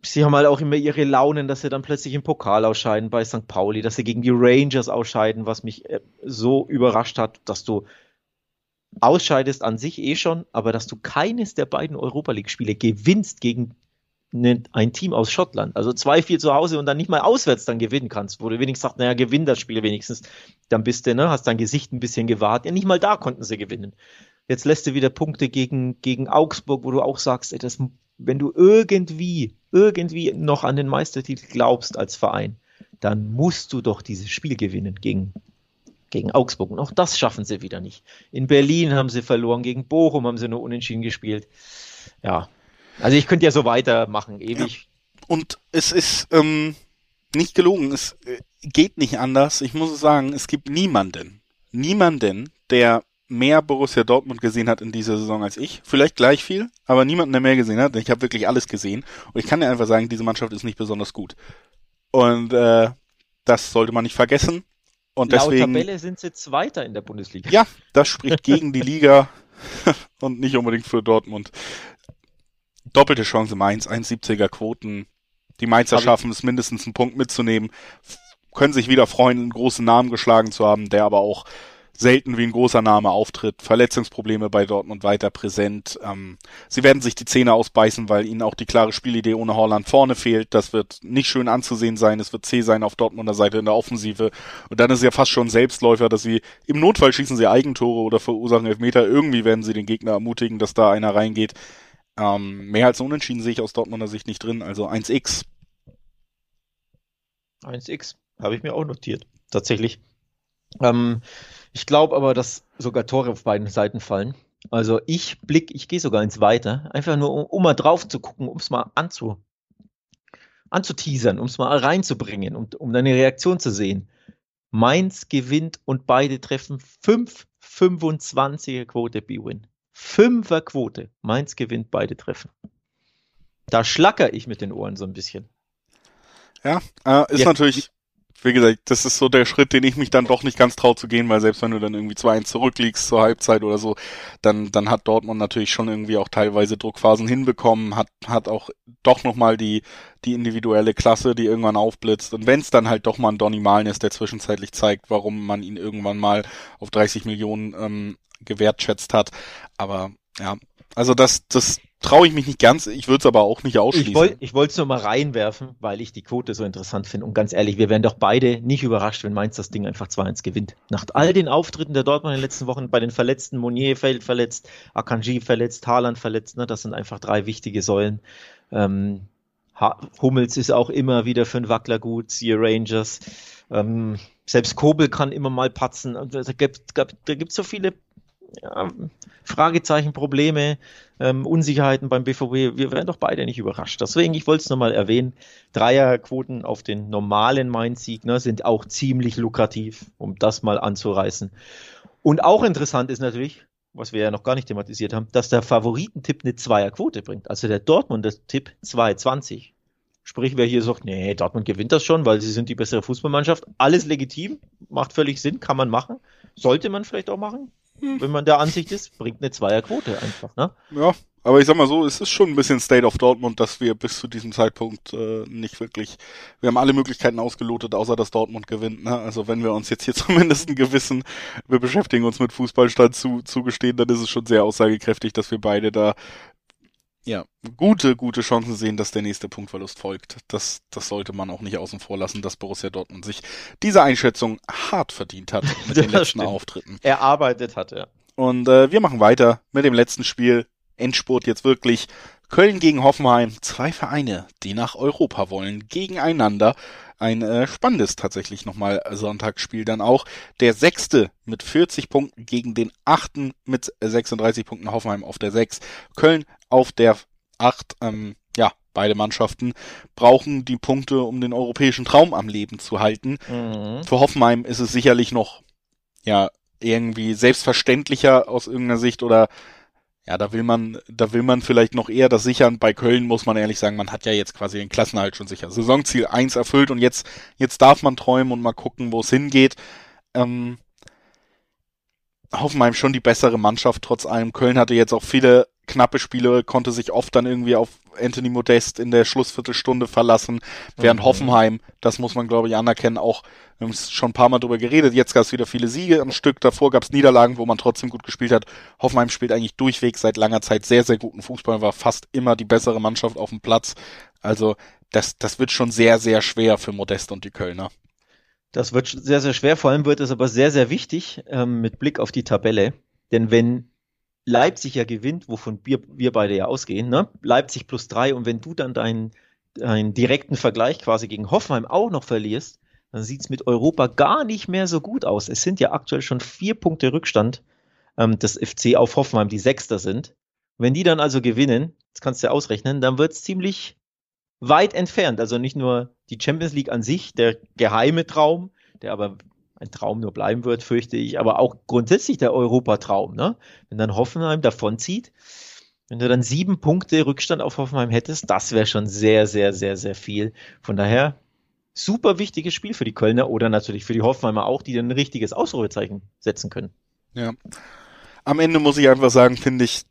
sie haben halt auch immer ihre Launen, dass sie dann plötzlich im Pokal ausscheiden bei St. Pauli, dass sie gegen die Rangers ausscheiden, was mich äh, so überrascht hat, dass du ausscheidest an sich eh schon, aber dass du keines der beiden Europa League-Spiele gewinnst gegen ein Team aus Schottland, also 2-4 zu Hause und dann nicht mal auswärts dann gewinnen kannst, wo du wenigstens sagst, naja, gewinn das Spiel wenigstens, dann bist du, ne, hast dein Gesicht ein bisschen gewahrt. Ja, nicht mal da konnten sie gewinnen. Jetzt lässt du wieder Punkte gegen, gegen Augsburg, wo du auch sagst, ey, das, wenn du irgendwie, irgendwie noch an den Meistertitel glaubst als Verein, dann musst du doch dieses Spiel gewinnen gegen, gegen Augsburg. Und auch das schaffen sie wieder nicht. In Berlin haben sie verloren, gegen Bochum haben sie nur unentschieden gespielt. Ja, also ich könnte ja so weitermachen, ewig. Ja. Und es ist ähm, nicht gelogen, es äh, geht nicht anders. Ich muss sagen, es gibt niemanden, niemanden, der mehr Borussia Dortmund gesehen hat in dieser Saison als ich. Vielleicht gleich viel, aber niemanden, der mehr gesehen hat. Ich habe wirklich alles gesehen. Und ich kann dir einfach sagen, diese Mannschaft ist nicht besonders gut. Und äh, das sollte man nicht vergessen. Und Laut deswegen, Tabelle sind sie Zweiter in der Bundesliga. Ja, das spricht gegen die Liga und nicht unbedingt für Dortmund. Doppelte Chance Mainz, 1,70er Quoten. Die Mainzer Hab schaffen es mindestens einen Punkt mitzunehmen, können sich wieder freuen, einen großen Namen geschlagen zu haben, der aber auch selten wie ein großer Name auftritt. Verletzungsprobleme bei Dortmund weiter präsent. Ähm, sie werden sich die Zähne ausbeißen, weil ihnen auch die klare Spielidee ohne Holland vorne fehlt. Das wird nicht schön anzusehen sein. Es wird zäh sein auf Dortmunder Seite in der Offensive. Und dann ist es ja fast schon Selbstläufer, dass sie im Notfall schießen sie Eigentore oder verursachen Elfmeter. Irgendwie werden sie den Gegner ermutigen, dass da einer reingeht. Ähm, mehr als unentschieden sehe ich aus Dortmunder Sicht nicht drin, also 1x. 1x, habe ich mir auch notiert, tatsächlich. Ähm, ich glaube aber, dass sogar Tore auf beiden Seiten fallen. Also ich blick, ich gehe sogar ins Weiter, einfach nur um, um mal drauf zu gucken, um es mal anzu, anzuteasern, um es mal reinzubringen, um, um deine Reaktion zu sehen. Mainz gewinnt und beide treffen 5 25er Quote B-Win. Fünferquote. Mainz gewinnt beide Treffen. Da schlacker ich mit den Ohren so ein bisschen. Ja, äh, ist ja, natürlich, wie gesagt, das ist so der Schritt, den ich mich dann doch nicht ganz traue zu gehen, weil selbst wenn du dann irgendwie 2-1 zurückliegst zur Halbzeit oder so, dann, dann hat Dortmund natürlich schon irgendwie auch teilweise Druckphasen hinbekommen, hat, hat auch doch nochmal die, die individuelle Klasse, die irgendwann aufblitzt. Und wenn es dann halt doch mal ein Donny Malen ist, der zwischenzeitlich zeigt, warum man ihn irgendwann mal auf 30 Millionen ähm, gewertschätzt hat. Aber ja, also das, das traue ich mich nicht ganz. Ich würde es aber auch nicht ausschließen. Ich wollte es nur mal reinwerfen, weil ich die Quote so interessant finde. Und ganz ehrlich, wir wären doch beide nicht überrascht, wenn Mainz das Ding einfach 2-1 gewinnt. Nach all den Auftritten der Dortmund in den letzten Wochen, bei den Verletzten, Monier fällt verletzt, Akanji verletzt, Haaland verletzt, ne, das sind einfach drei wichtige Säulen. Ähm, Hummels ist auch immer wieder für einen Wackler gut, siehe Rangers. Ähm, selbst Kobel kann immer mal patzen. Da gibt es so viele ja, Fragezeichen, Probleme, ähm, Unsicherheiten beim BVB. Wir werden doch beide nicht überrascht. Deswegen, ich wollte es nochmal erwähnen, Dreierquoten auf den normalen Mainz-Sieg ne, sind auch ziemlich lukrativ, um das mal anzureißen. Und auch interessant ist natürlich, was wir ja noch gar nicht thematisiert haben, dass der Favoritentipp eine Zweierquote bringt. Also der Dortmunder Tipp 2,20. Sprich, wer hier sagt, nee, Dortmund gewinnt das schon, weil sie sind die bessere Fußballmannschaft. Alles legitim, macht völlig Sinn, kann man machen. Sollte man vielleicht auch machen. Wenn man der Ansicht ist, bringt eine Zweierquote einfach, ne? Ja, aber ich sag mal so, es ist schon ein bisschen State of Dortmund, dass wir bis zu diesem Zeitpunkt äh, nicht wirklich, wir haben alle Möglichkeiten ausgelotet, außer dass Dortmund gewinnt. Ne? Also wenn wir uns jetzt hier zumindest einen gewissen, wir beschäftigen uns mit Fußballstand zu, zugestehen, dann ist es schon sehr aussagekräftig, dass wir beide da ja, gute, gute Chancen sehen, dass der nächste Punktverlust folgt. Das, das sollte man auch nicht außen vor lassen, dass Borussia Dortmund sich diese Einschätzung hart verdient hat mit den letzten stimmt. Auftritten. Erarbeitet hat, ja. Und äh, wir machen weiter mit dem letzten Spiel. Endspurt jetzt wirklich. Köln gegen Hoffenheim. Zwei Vereine, die nach Europa wollen, gegeneinander. Ein äh, spannendes tatsächlich nochmal Sonntagsspiel dann auch. Der sechste mit 40 Punkten gegen den achten mit 36 Punkten Hoffenheim auf der sechs. Köln auf der acht. Ähm, ja, beide Mannschaften brauchen die Punkte, um den europäischen Traum am Leben zu halten. Mhm. Für Hoffenheim ist es sicherlich noch ja irgendwie selbstverständlicher aus irgendeiner Sicht oder ja, da will man, da will man vielleicht noch eher das sichern. Bei Köln muss man ehrlich sagen, man hat ja jetzt quasi den Klassenhalt schon sicher. Saisonziel eins erfüllt und jetzt, jetzt darf man träumen und mal gucken, wo es hingeht. Ähm, Hoffenheim schon die bessere Mannschaft trotz allem. Köln hatte jetzt auch viele knappe Spiele, konnte sich oft dann irgendwie auf Anthony Modest in der Schlussviertelstunde verlassen, während mhm. Hoffenheim, das muss man glaube ich anerkennen, auch, wir haben schon ein paar Mal drüber geredet, jetzt gab es wieder viele Siege am Stück, davor gab es Niederlagen, wo man trotzdem gut gespielt hat. Hoffenheim spielt eigentlich durchweg seit langer Zeit sehr, sehr guten Fußball, war fast immer die bessere Mannschaft auf dem Platz. Also das, das wird schon sehr, sehr schwer für Modest und die Kölner. Das wird sehr, sehr schwer. Vor allem wird es aber sehr, sehr wichtig ähm, mit Blick auf die Tabelle. Denn wenn Leipzig ja gewinnt, wovon wir, wir beide ja ausgehen, ne? Leipzig plus drei und wenn du dann deinen, deinen direkten Vergleich quasi gegen Hoffenheim auch noch verlierst, dann sieht es mit Europa gar nicht mehr so gut aus. Es sind ja aktuell schon vier Punkte Rückstand ähm, des FC auf Hoffenheim, die Sechster sind. Wenn die dann also gewinnen, das kannst du ja ausrechnen, dann wird es ziemlich weit entfernt. Also nicht nur die Champions League an sich, der geheime Traum, der aber ein Traum nur bleiben wird, fürchte ich, aber auch grundsätzlich der Europatraum, ne? Wenn dann Hoffenheim davonzieht, wenn du dann sieben Punkte Rückstand auf Hoffenheim hättest, das wäre schon sehr, sehr, sehr, sehr viel. Von daher super wichtiges Spiel für die Kölner oder natürlich für die Hoffenheimer auch, die dann ein richtiges Ausrufezeichen setzen können. Ja. Am Ende muss ich einfach sagen, finde ich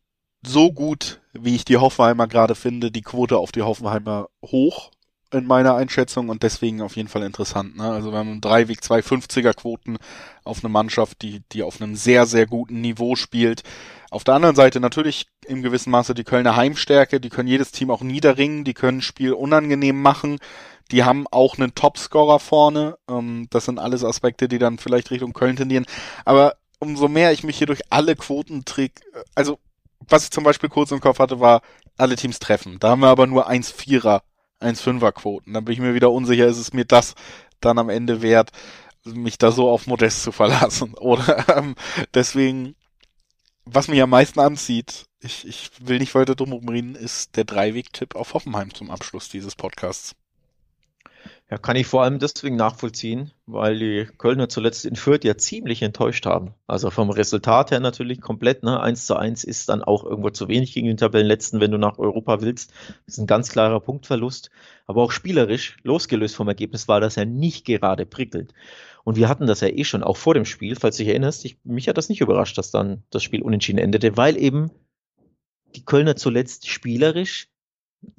so gut, wie ich die Hoffenheimer gerade finde, die Quote auf die Hoffenheimer hoch in meiner Einschätzung und deswegen auf jeden Fall interessant. Ne? Also wir haben drei Weg 250er Quoten auf eine Mannschaft, die, die auf einem sehr, sehr guten Niveau spielt. Auf der anderen Seite natürlich im gewissen Maße die Kölner Heimstärke, die können jedes Team auch niederringen, die können Spiel unangenehm machen, die haben auch einen Topscorer vorne. Ähm, das sind alles Aspekte, die dann vielleicht Richtung Köln tendieren. Aber umso mehr ich mich hier durch alle Quoten träg, also was ich zum Beispiel kurz im Kopf hatte, war alle Teams treffen. Da haben wir aber nur 1-4er, 1-5er Quoten. Dann bin ich mir wieder unsicher, ist es mir das dann am Ende wert, mich da so auf Modest zu verlassen. Oder ähm, deswegen, was mich am meisten anzieht, ich, ich will nicht weiter drum reden, ist der Dreiweg-Tipp auf Hoffenheim zum Abschluss dieses Podcasts. Ja, kann ich vor allem deswegen nachvollziehen, weil die Kölner zuletzt in Fürth ja ziemlich enttäuscht haben. Also vom Resultat her natürlich komplett, ne? 1 zu 1 ist dann auch irgendwo zu wenig gegen den Tabellenletzten, wenn du nach Europa willst. Das ist ein ganz klarer Punktverlust. Aber auch spielerisch, losgelöst vom Ergebnis, war das ja nicht gerade prickelnd. Und wir hatten das ja eh schon auch vor dem Spiel, falls du dich erinnerst. Ich, mich hat das nicht überrascht, dass dann das Spiel unentschieden endete, weil eben die Kölner zuletzt spielerisch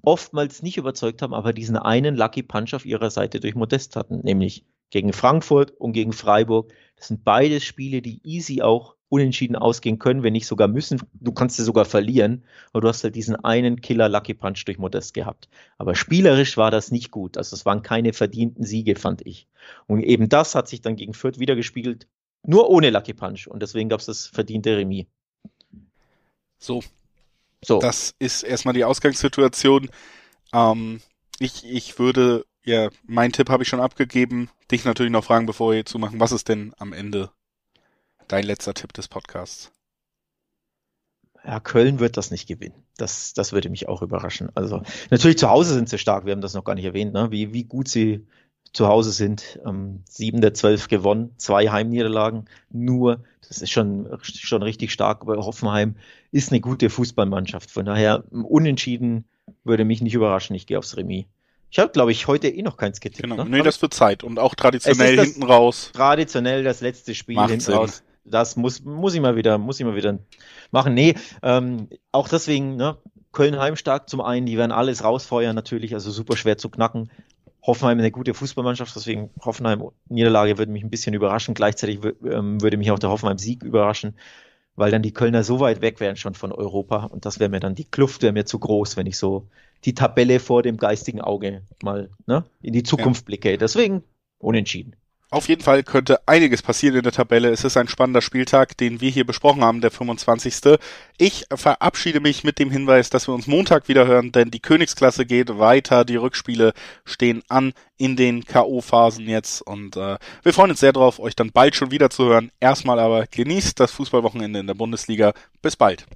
oftmals nicht überzeugt haben, aber diesen einen Lucky Punch auf ihrer Seite durch Modest hatten, nämlich gegen Frankfurt und gegen Freiburg. Das sind beides Spiele, die easy auch unentschieden ausgehen können, wenn nicht sogar müssen. Du kannst sie sogar verlieren, aber du hast halt diesen einen Killer Lucky Punch durch Modest gehabt. Aber spielerisch war das nicht gut. Also es waren keine verdienten Siege, fand ich. Und eben das hat sich dann gegen Fürth wieder gespiegelt, nur ohne Lucky Punch. Und deswegen gab es das verdiente Remis. So, so. Das ist erstmal die Ausgangssituation. Ähm, ich, ich würde, ja, mein Tipp habe ich schon abgegeben. Dich natürlich noch fragen, bevor wir hier zumachen. Was ist denn am Ende dein letzter Tipp des Podcasts? Ja, Köln wird das nicht gewinnen. Das, das würde mich auch überraschen. Also natürlich zu Hause sind sie stark. Wir haben das noch gar nicht erwähnt, ne? wie, wie gut sie zu Hause sind. Ähm, sieben der zwölf gewonnen, zwei Heimniederlagen nur. Das ist schon, schon richtig stark. Aber Hoffenheim ist eine gute Fußballmannschaft. Von daher, unentschieden würde mich nicht überraschen. Ich gehe aufs Remis. Ich habe, glaube ich, heute eh noch keins getippt. Genau, ne? nee, das wird Zeit. Und auch traditionell hinten raus. Traditionell das letzte Spiel Macht hinten Sinn. raus. Das muss, muss ich mal wieder, muss ich mal wieder machen. Nee, ähm, auch deswegen, ne, Köln heimstark zum einen, die werden alles rausfeuern natürlich, also super schwer zu knacken. Hoffenheim eine gute Fußballmannschaft, deswegen Hoffenheim Niederlage würde mich ein bisschen überraschen. Gleichzeitig ähm, würde mich auch der Hoffenheim Sieg überraschen, weil dann die Kölner so weit weg wären schon von Europa und das wäre mir dann die Kluft wäre mir zu groß, wenn ich so die Tabelle vor dem geistigen Auge mal ne, in die Zukunft ja. blicke. Deswegen unentschieden. Auf jeden Fall könnte einiges passieren in der Tabelle. Es ist ein spannender Spieltag, den wir hier besprochen haben, der 25. Ich verabschiede mich mit dem Hinweis, dass wir uns Montag wieder hören, denn die Königsklasse geht weiter. Die Rückspiele stehen an in den K.O.-Phasen jetzt und äh, wir freuen uns sehr drauf, euch dann bald schon wieder zu hören. Erstmal aber genießt das Fußballwochenende in der Bundesliga. Bis bald.